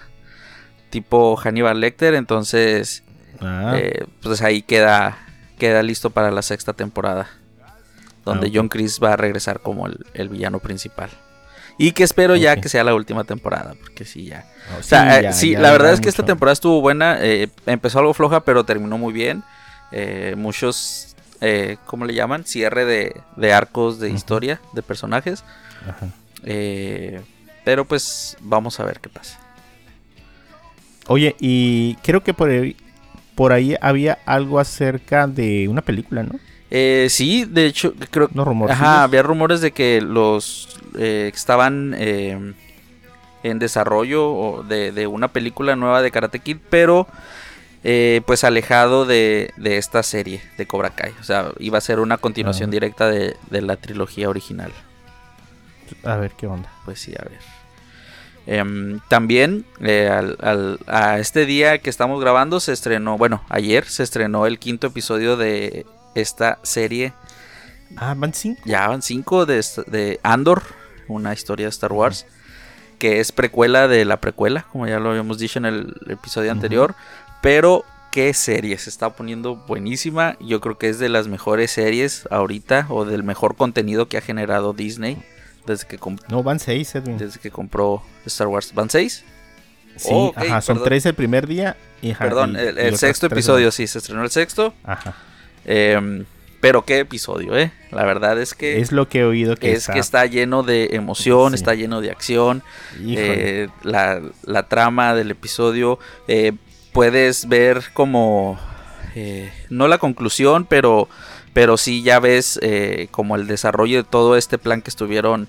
tipo Hannibal Lecter, entonces Ah, eh, pues ahí queda queda listo para la sexta temporada donde Ah. John Chris va a regresar como el, el villano principal y que espero ya que sea la última temporada porque sí ya no, o sea, eh, sí, ya la verdad es que esta temporada estuvo buena. eh, empezó algo floja, pero terminó muy bien. Eh, muchos, eh, ¿cómo le llaman? Cierre de, de arcos de historia, de personajes. Ajá. Eh, pero pues vamos a ver qué pasa. Oye, y creo que por ahí, por ahí había algo acerca de una película, ¿no? Eh, sí, de hecho, creo Unos rumores. Ajá, había rumores de que los eh, estaban eh, en desarrollo de, de una película nueva de Karate Kid, pero eh, pues alejado de, de esta serie de Cobra Kai. O sea, iba a ser una continuación Ah. directa de, de la trilogía original. A ver qué onda. Pues sí, a ver. Em, también eh, al- al- a este día que estamos grabando se estrenó, bueno, ayer se estrenó el quinto episodio de esta serie Ah, van cinco. ya van cinco de, de Andor, una historia de Star Wars, que es precuela de la precuela, como ya lo habíamos dicho en el episodio anterior. Pero qué serie, se está poniendo buenísima. Yo creo que es de las mejores series ahorita, o del mejor contenido que ha generado Disney desde que, No, van seis, Edwin. desde que compró Star Wars. ¿Van seis? Sí, Oh, ajá, son perdón. tres el primer día. Y, ajá, Perdón, y- el, sexto episodio, sí, se estrenó el sexto. Ajá. Em, pero qué episodio, ¿eh? La verdad es que... Es lo que he oído que es que está lleno de emoción, Sí. está lleno de acción. Eh, la, la trama del episodio. eh, puedes ver como. eh, no la conclusión, pero. Pero sí ya ves como el desarrollo de todo este plan que estuvieron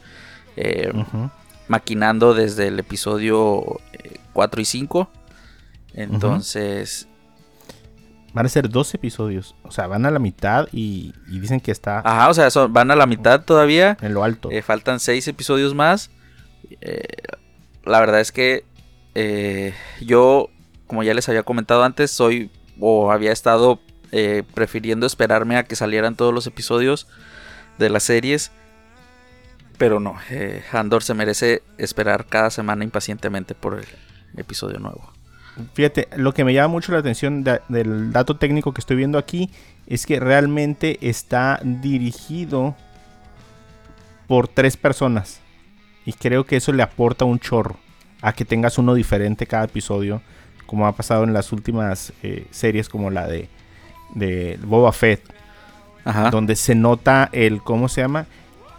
eh, Ujú. maquinando desde el episodio 4 y 5. Entonces. Van a ser dos episodios. O sea, van a la mitad y, y dicen que está Ajá, o sea, son- van a la mitad todavía. en lo alto. Eh, faltan seis episodios más. Eh, la verdad es que eh, yo, como ya les había comentado antes, soy o había estado prefiriendo esperarme a que salieran todos los episodios de las series. Pero no, eh, Andor se merece esperar cada semana impacientemente por el episodio nuevo. Fíjate, lo que me llama mucho la atención del dato técnico que estoy viendo aquí es que realmente está dirigido por tres personas. Y creo que eso le aporta un chorro a que tengas uno diferente cada episodio, como ha pasado en las últimas eh, series como la de, de Boba Fett, Ajá. donde se nota el, ¿cómo se llama?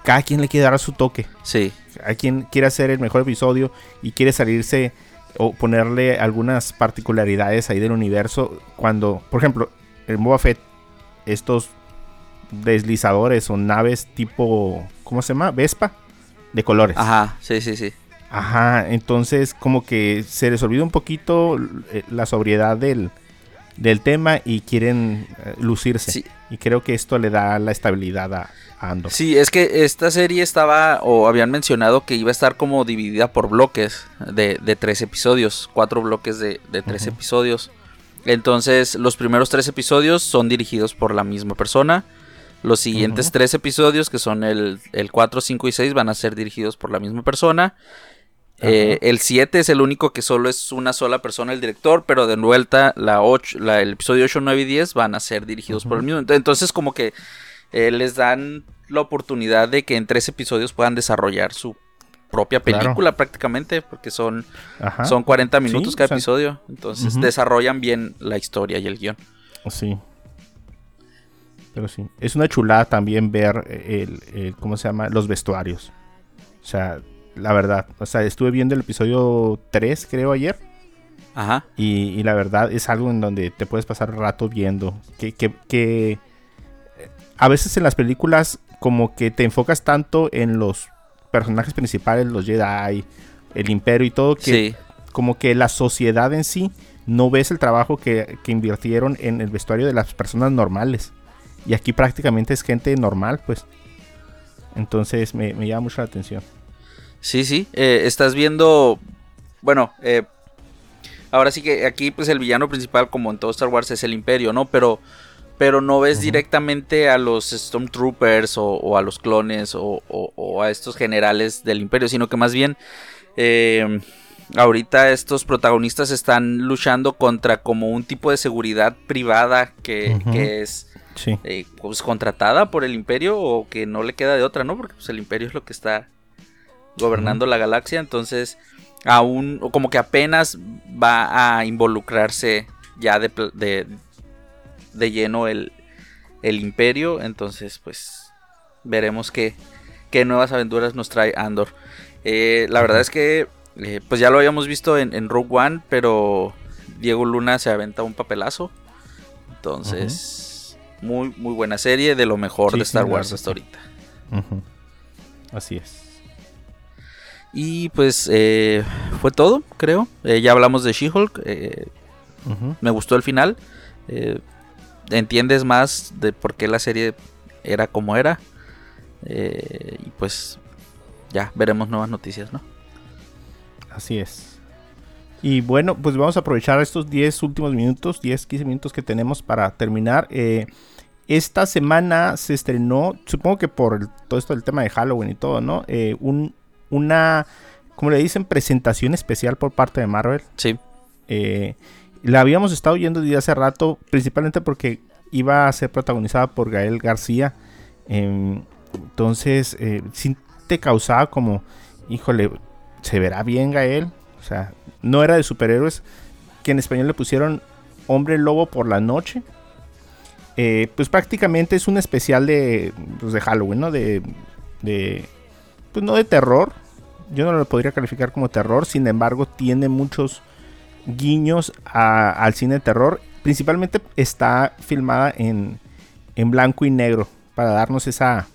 Cada quien le quiere dar a su toque. Sí, Hay quien quiere hacer el mejor episodio y quiere salirse o ponerle algunas particularidades ahí del universo. Cuando, por ejemplo, en Boba Fett, estos deslizadores o naves tipo, ¿cómo se llama? Vespa, de colores. ajá, sí, sí, sí. Ajá, entonces como que se les olvida un poquito eh, la sobriedad del, del tema y quieren eh, lucirse. Sí. Y creo que esto le da la estabilidad a, a Andor. Sí, es que esta serie estaba, o habían mencionado que iba a estar como dividida por bloques de, de tres episodios, cuatro bloques de, de tres episodios. Entonces, los primeros tres episodios son dirigidos por la misma persona. Los siguientes tres episodios, que son el, el 4, 5 y 6, van a ser dirigidos por la misma persona. Eh, el 7 es el único que solo es una sola persona, el director, pero de vuelta la 8, la, el episodio 8, 9 y 10 van a ser dirigidos por el mismo. Ent- Entonces como que eh, les dan la oportunidad de que en tres episodios puedan desarrollar su propia Claro. película prácticamente, porque son, Ajá. son 40 minutos Sí, cada o sea, episodio. Entonces desarrollan bien la historia y el guion. Sí. Pero sí. Es una chulada también ver el, el- ¿cómo se llama? Los vestuarios. O sea, la verdad. O sea, estuve viendo el episodio 3, creo, ayer. Ajá. Y, y la verdad es algo en donde te puedes pasar rato viendo. Que, que, que, eh, a veces en las películas como que te enfocas tanto en los personajes principales, los Jedi, el imperio y todo, que Sí. como que la sociedad en sí no ves el trabajo que, que invirtieron en el vestuario de las personas normales. Y aquí prácticamente es gente normal, pues. Entonces me, me llama mucho la atención. Sí, sí. eh, estás viendo. Bueno, eh, ahora sí que aquí, pues el villano principal, como en todo Star Wars, es el Imperio, ¿no? Pero, pero no ves directamente a los Stormtroopers o, o a los clones o, o- o a estos generales del Imperio, sino que más bien. eh, ahorita estos protagonistas están luchando contra como un tipo de seguridad privada que, que es Sí. eh, pues contratada por el imperio o que no le queda de otra, ¿no? Porque pues, el imperio es lo que está gobernando la galaxia, entonces aún o como que apenas va a involucrarse ya de, de, de lleno el, el imperio, entonces pues veremos qué, qué nuevas aventuras nos trae Andor. Eh, la verdad es que eh, pues ya lo habíamos visto en, en Rogue One, pero Diego Luna se aventa un papelazo. Entonces, muy, muy buena serie, de lo mejor Sí, de Star Wars hasta ahorita. Así es. Y pues eh, fue todo, creo. Ya hablamos de She-Hulk. eh, me gustó el final. Entiendes más de por qué la serie era como era. eh, y pues ya veremos nuevas noticias, ¿no? Así es. Y bueno, pues vamos a aprovechar estos 10 últimos minutos, 10, 15 minutos que tenemos para terminar. Eh, esta semana se estrenó, supongo que por el- todo esto del tema de Halloween y todo, ¿no? Eh, un, una, como le dicen, presentación especial por parte de Marvel. Sí, Eh, la habíamos estado oyendo desde hace rato, principalmente porque iba a ser protagonizada por Gael García. Em, entonces, eh, sí te causaba como, híjole, ¿se verá bien Gael? O sea, no era de superhéroes, que en español le pusieron Hombre Lobo por la noche. Eh, pues prácticamente es un especial de, pues, de Halloween, ¿no? De, de, pues no de terror. Yo no lo podría calificar como terror, sin embargo tiene muchos guiños al cine de terror. Principalmente está filmada en, en blanco y negro para darnos esa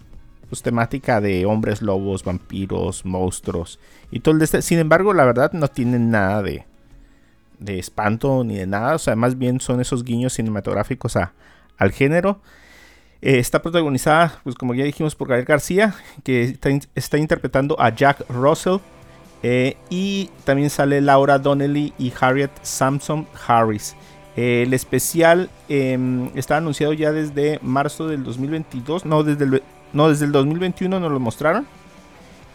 pues, temática de hombres lobos, vampiros, monstruos y todo el de este. Sin embargo, la verdad no tiene nada de, de espanto ni de nada. O sea, más bien son esos guiños cinematográficos a, al género. Eh, está protagonizada, pues como ya dijimos, por Gael García, que está interpretando a Jack Russell. Eh, y también sale Laura Donnelly y Harriet Sampson Harris. Eh, el especial em, está anunciado ya desde marzo del 2022. No, desde el, no, desde el 2021 nos lo mostraron.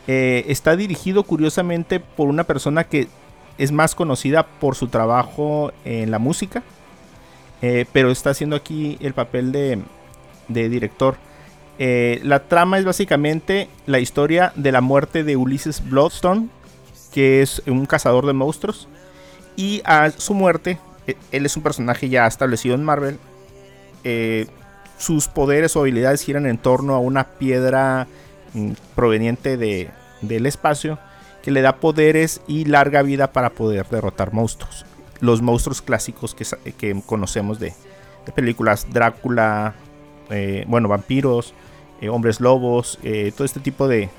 Eh, está dirigido curiosamente por una persona que es más conocida por su trabajo en la música. eh, pero está haciendo aquí el papel de, de director. Eh, la trama es básicamente la historia de la muerte de Ulysses Bloodstone, que es un cazador de monstruos. Y a su muerte, eh, él es un personaje ya establecido en Marvel. eh, sus poderes o habilidades giran en torno a una piedra mm, proveniente de, del espacio que le da poderes y larga vida para poder derrotar monstruos. Los monstruos clásicos que, sa- que conocemos de, de películas, Drácula, eh, bueno, vampiros, eh, hombres lobos, eh, todo este tipo de-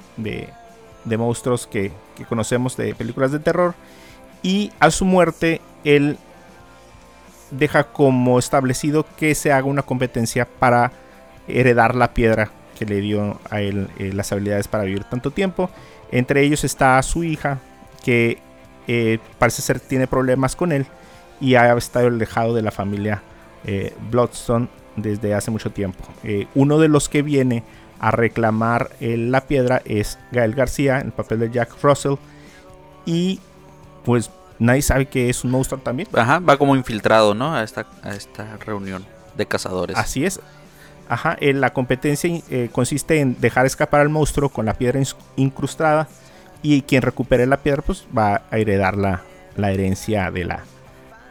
de monstruos que, conocemos de películas de terror. Y a su muerte, él deja como establecido que se haga una competencia para heredar la piedra que le dio a él eh, las habilidades para vivir tanto tiempo. Entre ellos está su hija, que eh, parece ser tiene problemas con él y ha estado alejado de la familia eh, Bloodstone desde hace mucho tiempo. Uno de los que viene a reclamar eh, la piedra es Gael García, en el papel de Jack Russell. Y pues nadie sabe que es un monstruo también. Ajá, va como infiltrado, ¿no? A esta, a esta reunión de cazadores. Así es. Ajá, eh, la competencia eh, consiste en dejar escapar al monstruo con la piedra incrustada y quien recupere la piedra pues va a heredar la, la herencia de la,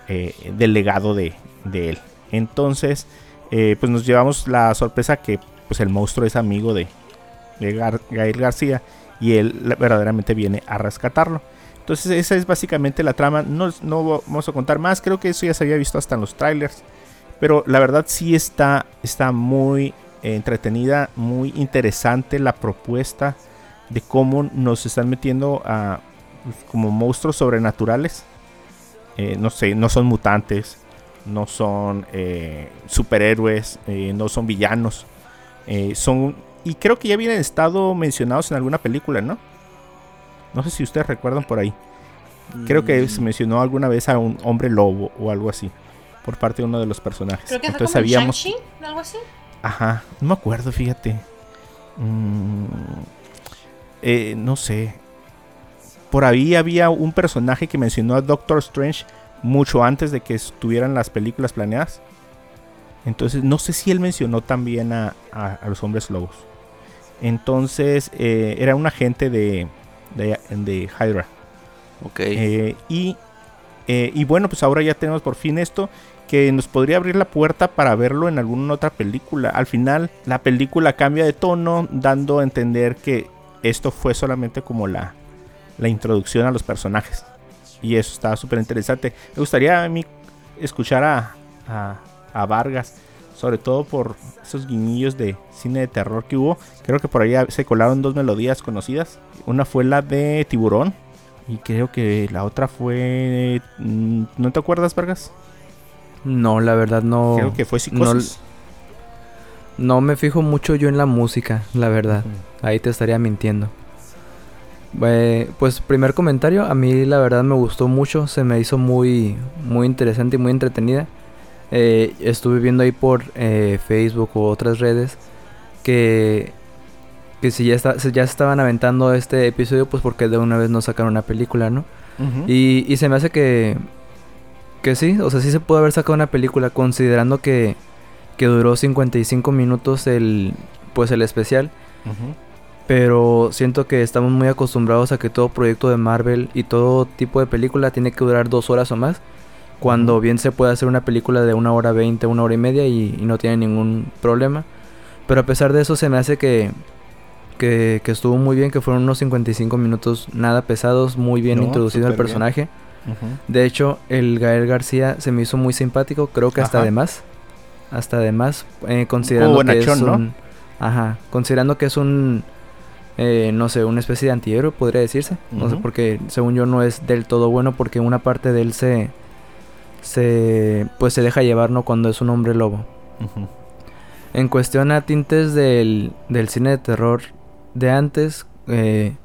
del legado de, de él. Entonces, pues nos llevamos la sorpresa que pues el monstruo es amigo de, Gael García y él verdaderamente viene a rescatarlo. Entonces esa es básicamente la trama. No, vamos a contar más. Creo que eso ya se había visto hasta en los trailers. Pero la verdad sí está, está muy eh, entretenida, muy interesante la propuesta de cómo nos están metiendo a pues, como monstruos sobrenaturales. Eh, no sé, no son mutantes, no son eh, superhéroes, no son villanos. Eh, son y creo que ya habían estado mencionados en alguna película, ¿no? No sé si ustedes recuerdan por ahí. Creo que se Mm, mencionó alguna vez a un hombre lobo o algo así por parte de uno de los personajes. Creo que fue Entonces como en sabíamos. Shang-Chi, algo así. Ajá, no me acuerdo, fíjate. Mm, eh, no sé. Por ahí había un personaje que mencionó a Doctor Strange mucho antes de que estuvieran las películas planeadas. Entonces, no sé si él mencionó también a, a- a los hombres lobos. Entonces, eh, era un agente de, de, de Hydra. Ok. Eh, y, eh, y bueno, pues ahora ya tenemos por fin esto que nos podría abrir la puerta para verlo en alguna otra película. Al final, la película cambia de tono, dando a entender que esto fue solamente como la, la introducción a los personajes. Y eso está súper interesante. Me gustaría a mí escuchar a, a, a Vargas, sobre todo por esos guiñillos de cine de terror que hubo. Creo que por ahí se colaron dos melodías conocidas. Una fue la de Tiburón. Y creo que la otra fue. mm, ¿No te acuerdas, Vargas? No, la verdad no. Creo que fue Psicosis. No me fijo mucho yo en la música, la verdad. Ahí te estaría mintiendo. Eh, pues primer comentario, a mí la verdad me gustó mucho, se me hizo muy, muy interesante y muy entretenida. Eh, estuve viendo ahí por eh, Facebook u otras redes que, que si ya, está, si ya se estaban aventando este episodio, pues porque de una vez no sacaron una película, ¿no? Y, y se me hace que, que sí, o sea, sí se pudo haber sacado una película considerando que, que duró 55 minutos el, pues el especial. Pero siento que estamos muy acostumbrados a que todo proyecto de Marvel y todo tipo de película tiene que durar dos horas o más. Cuando bien se puede hacer una película de una hora veinte, una hora y media y, y no tiene ningún problema. Pero a pesar de eso se me hace que, que, que estuvo muy bien, que fueron unos 55 minutos nada pesados, muy bien No, introducido bien. personaje. De hecho, el Gael García se me hizo muy simpático, creo que hasta Ajá. de más. Hasta de más, eh, considerando que es ¿no? un... Ajá, considerando que es un... eh, no sé, una especie de antihéroe, podría decirse. No sé, porque según yo no es del todo bueno porque una parte de él se... se pues se deja llevar ¿no? cuando es un hombre lobo. En cuestión a tintes del, del cine de terror de antes, eh,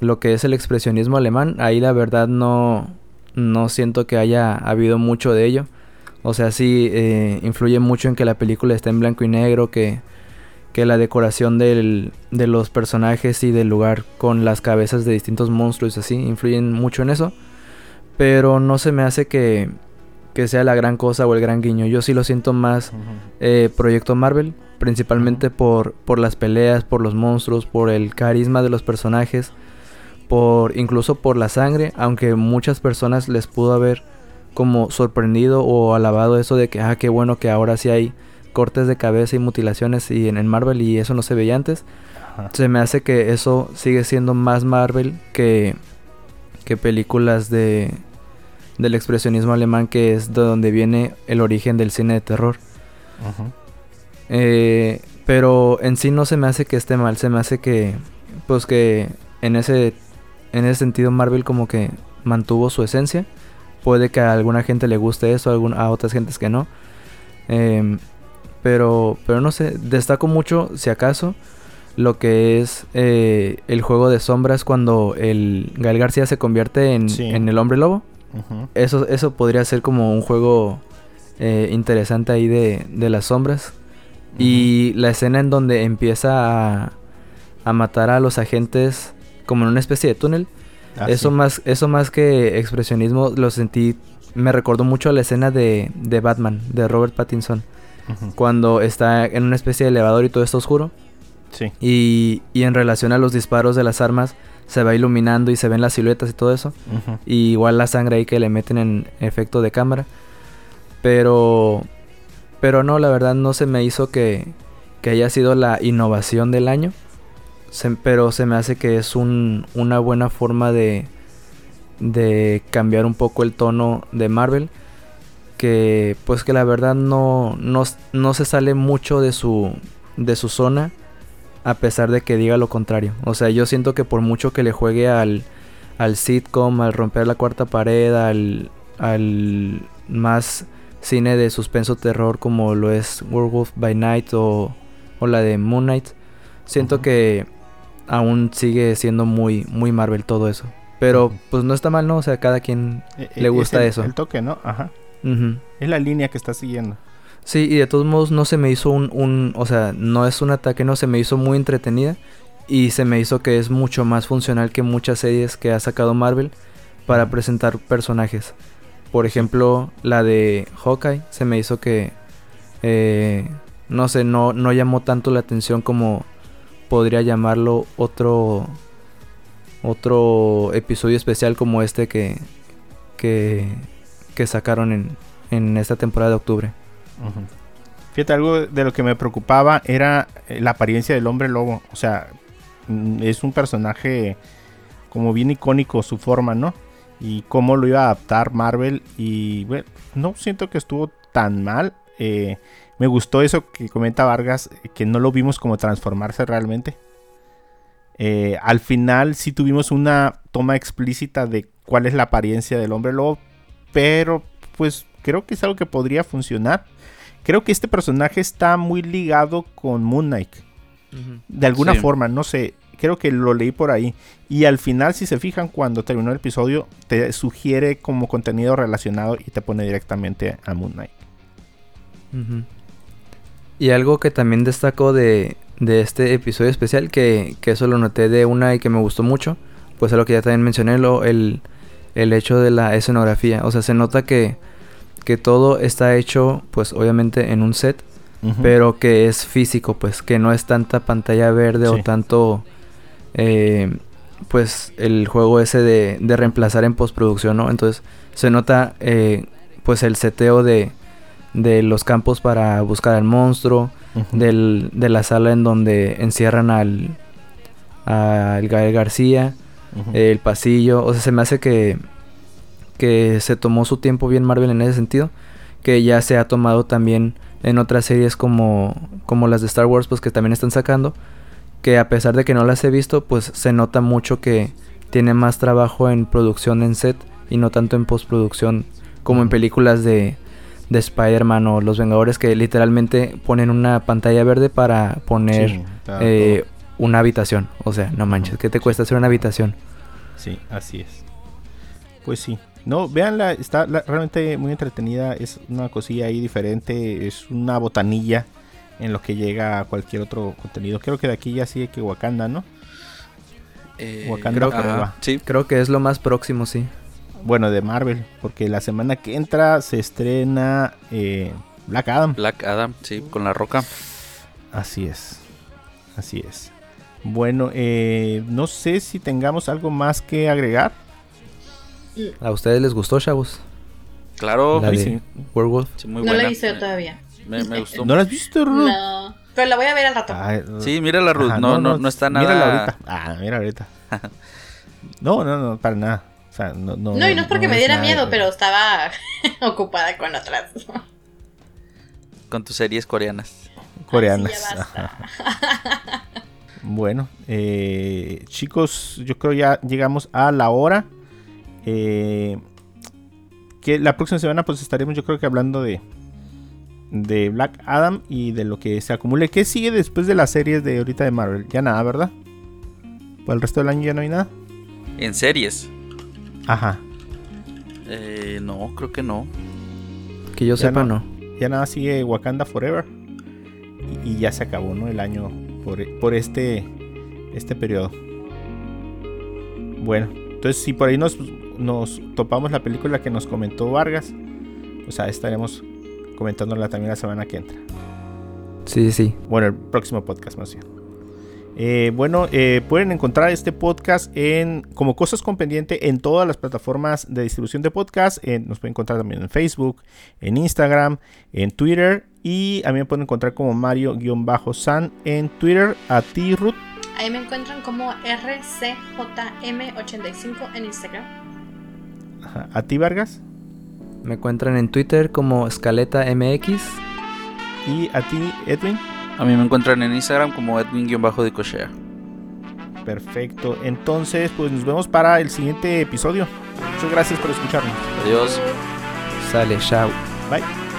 lo que es el expresionismo alemán, ahí la verdad no, no siento que haya habido mucho de ello. O sea, sí eh, influye mucho en que la película esté en blanco y negro, que, que la decoración del, de los personajes y del lugar con las cabezas de distintos monstruos así influyen mucho en eso. Pero no se me hace que, que sea la gran cosa o el gran guiño. Yo sí lo siento más eh, Proyecto Marvel, principalmente por, por las peleas, por los monstruos, por el carisma de los personajes, por incluso por la sangre, aunque muchas personas les pudo haber como sorprendido o alabado eso de que, ah, qué bueno que ahora sí hay cortes de cabeza y mutilaciones y en, en Marvel y eso no se veía antes. Se me hace que eso sigue siendo más Marvel que, que películas de del expresionismo alemán que es de donde viene el origen del cine de terror. Eh, pero en sí no se me hace que esté mal, se me hace que pues que en ese en ese sentido Marvel como que mantuvo su esencia. Puede que a alguna gente le guste eso, a, algún- a otras gentes que no. Em, pero pero no sé, destaco mucho si acaso lo que es eh, el juego de sombras cuando el Gael García se convierte en, Sí. en el hombre lobo. Eso, eso podría ser como un juego eh, interesante ahí de, de las sombras. Y la escena en donde empieza a, a matar a los agentes como en una especie de túnel. Ah, eso, sí. más, eso más que expresionismo lo sentí, me recordó mucho a la escena de, de Batman, de Robert Pattinson. Cuando está en una especie de elevador y todo está oscuro. Sí. Y, y en relación a los disparos de las armas se va iluminando y se ven las siluetas y todo eso. Y igual la sangre ahí que le meten en efecto de cámara. Pero. Pero no, la verdad no se me hizo que, que haya sido la innovación del año. Se- pero se me hace que es un, una buena forma de, de cambiar un poco el tono de Marvel. Que pues que la verdad no, no, no se sale mucho de su, de su zona. A pesar de que diga lo contrario. O sea, yo siento que por mucho que le juegue al, al sitcom, al romper la cuarta pared, al, al más cine de suspenso terror como lo es Werewolf by Night o, o la de Moon Knight. Siento que aún sigue siendo muy, muy Marvel todo eso. Pero pues no está mal, ¿no? O sea, cada quien... Eh, Le eh, gusta es el- eso. El toque, ¿no? Ajá. Es la línea que está siguiendo. Sí, y de todos modos no se me hizo un, un, o sea, no es un ataque, no, se me hizo muy entretenida y se me hizo que es mucho más funcional que muchas series que ha sacado Marvel para presentar personajes. Por ejemplo, la de Hawkeye se me hizo que, eh, no sé, no, no llamó tanto la atención como podría llamarlo otro, otro episodio especial como este que, que, que sacaron en, en esta temporada de octubre. Fíjate, algo de lo que me preocupaba era eh, la apariencia del hombre lobo. O sea, mm, es un personaje como bien icónico su forma, ¿no? Y cómo lo iba a adaptar Marvel. Y bueno, no siento que estuvo tan mal. Eh, me gustó eso que comenta Vargas, eh, que no lo vimos como transformarse realmente. Al final sí tuvimos una toma explícita de cuál es la apariencia del hombre lobo. Pero pues creo que es algo que podría funcionar. Creo que este personaje está muy ligado con Moon Knight. De alguna Sí. forma, no sé. Creo que lo leí por ahí. Y al final, si se fijan, cuando terminó el episodio, te sugiere como contenido relacionado y te pone directamente a Moon Knight. Y algo que también destaco de, de este episodio especial, que, que eso lo noté de una y que me gustó mucho, pues es lo que ya también mencioné, lo, el, el hecho de la escenografía. O sea, se nota que, que todo está hecho, pues obviamente en un set, pero que es físico, pues que no es tanta pantalla verde o tanto, eh, pues el juego ese de, de reemplazar en postproducción, ¿no? Entonces se nota, eh, pues el seteo de, de los campos para buscar al monstruo, del, de la sala en donde encierran al, al Gael García, el pasillo, o sea, se me hace que, que se tomó su tiempo bien Marvel en ese sentido, que ya se ha tomado también en otras series como, como las de Star Wars, pues que también están sacando, que a pesar de que no las he visto, pues se nota mucho que tiene más trabajo en producción en set y no tanto en postproducción como en películas de, de Spider-Man o Los Vengadores que literalmente ponen una pantalla verde para poner Sí, eh, una habitación. O sea, no manches, ¿qué te cuesta hacer una habitación? Sí, así es. Pues sí. No, véanla, está la- realmente muy entretenida. Es una cosilla ahí diferente. Es una botanilla en lo que llega a cualquier otro contenido. Creo que de aquí ya sigue que Wakanda, ¿no? Eh, Wakanda ajá, Forever. Sí, Creo que es lo más próximo, sí. Bueno, de Marvel. Porque la semana que entra se estrena eh, Black Adam. Black Adam, sí, con la roca. Así es. Así es. Bueno, eh, no sé si tengamos algo más que agregar. ¿A ustedes les gustó, chavos? Claro, La de sí. Werewolf. sí, muy no buena. la he visto Me- todavía. Me, me gustó. ¿No lo has visto, Ruth? No. Pero la voy a ver al rato. Ay, Sí, mira la Ruth, Ajá, no, no, no, está nada. Mírala ahorita. Ah, mira ahorita. no, no, no, para nada. O sea, no, no, no, y no es porque me diera nada miedo, de- pero estaba ocupada con otras. Con tus series coreanas. Coreanas. Bueno, eh, chicos, yo creo ya llegamos a la hora. Eh, que la próxima semana pues estaremos yo creo que hablando de de Black Adam y de lo que se acumule. ¿Qué sigue después de las series de ahorita de Marvel? Ya nada, ¿verdad? Para el resto del año ya no hay nada. En series. Ajá. Eh, no, creo que no. Que yo Ya sepa, no. no. Ya nada sigue Wakanda Forever. Y, y ya se acabó, ¿no? El año por, por este, este periodo. Bueno, entonces si por ahí nos, nos topamos la película que nos comentó Vargas, pues ahí estaremos comentándola también la semana que entra. Sí, sí. Bueno, el próximo podcast más bien. Eh, bueno, eh, pueden encontrar este podcast en como cosas con pendiente en todas las plataformas de distribución de podcast. Eh, nos pueden encontrar también en Facebook, en Instagram, en Twitter y a mí me pueden encontrar como Mario-San en Twitter. A ti, Ruth. Ahí me encuentran como RCJM85 en Instagram. Ajá, A ti, Vargas. Me encuentran en Twitter como Escaleta MX. Y a ti, Edwin. A mí me encuentran en Instagram como Edwin-Dicochea. Perfecto. Entonces, pues nos vemos para el siguiente episodio. Muchas gracias por escucharnos. Adiós. Sale, chao. Bye.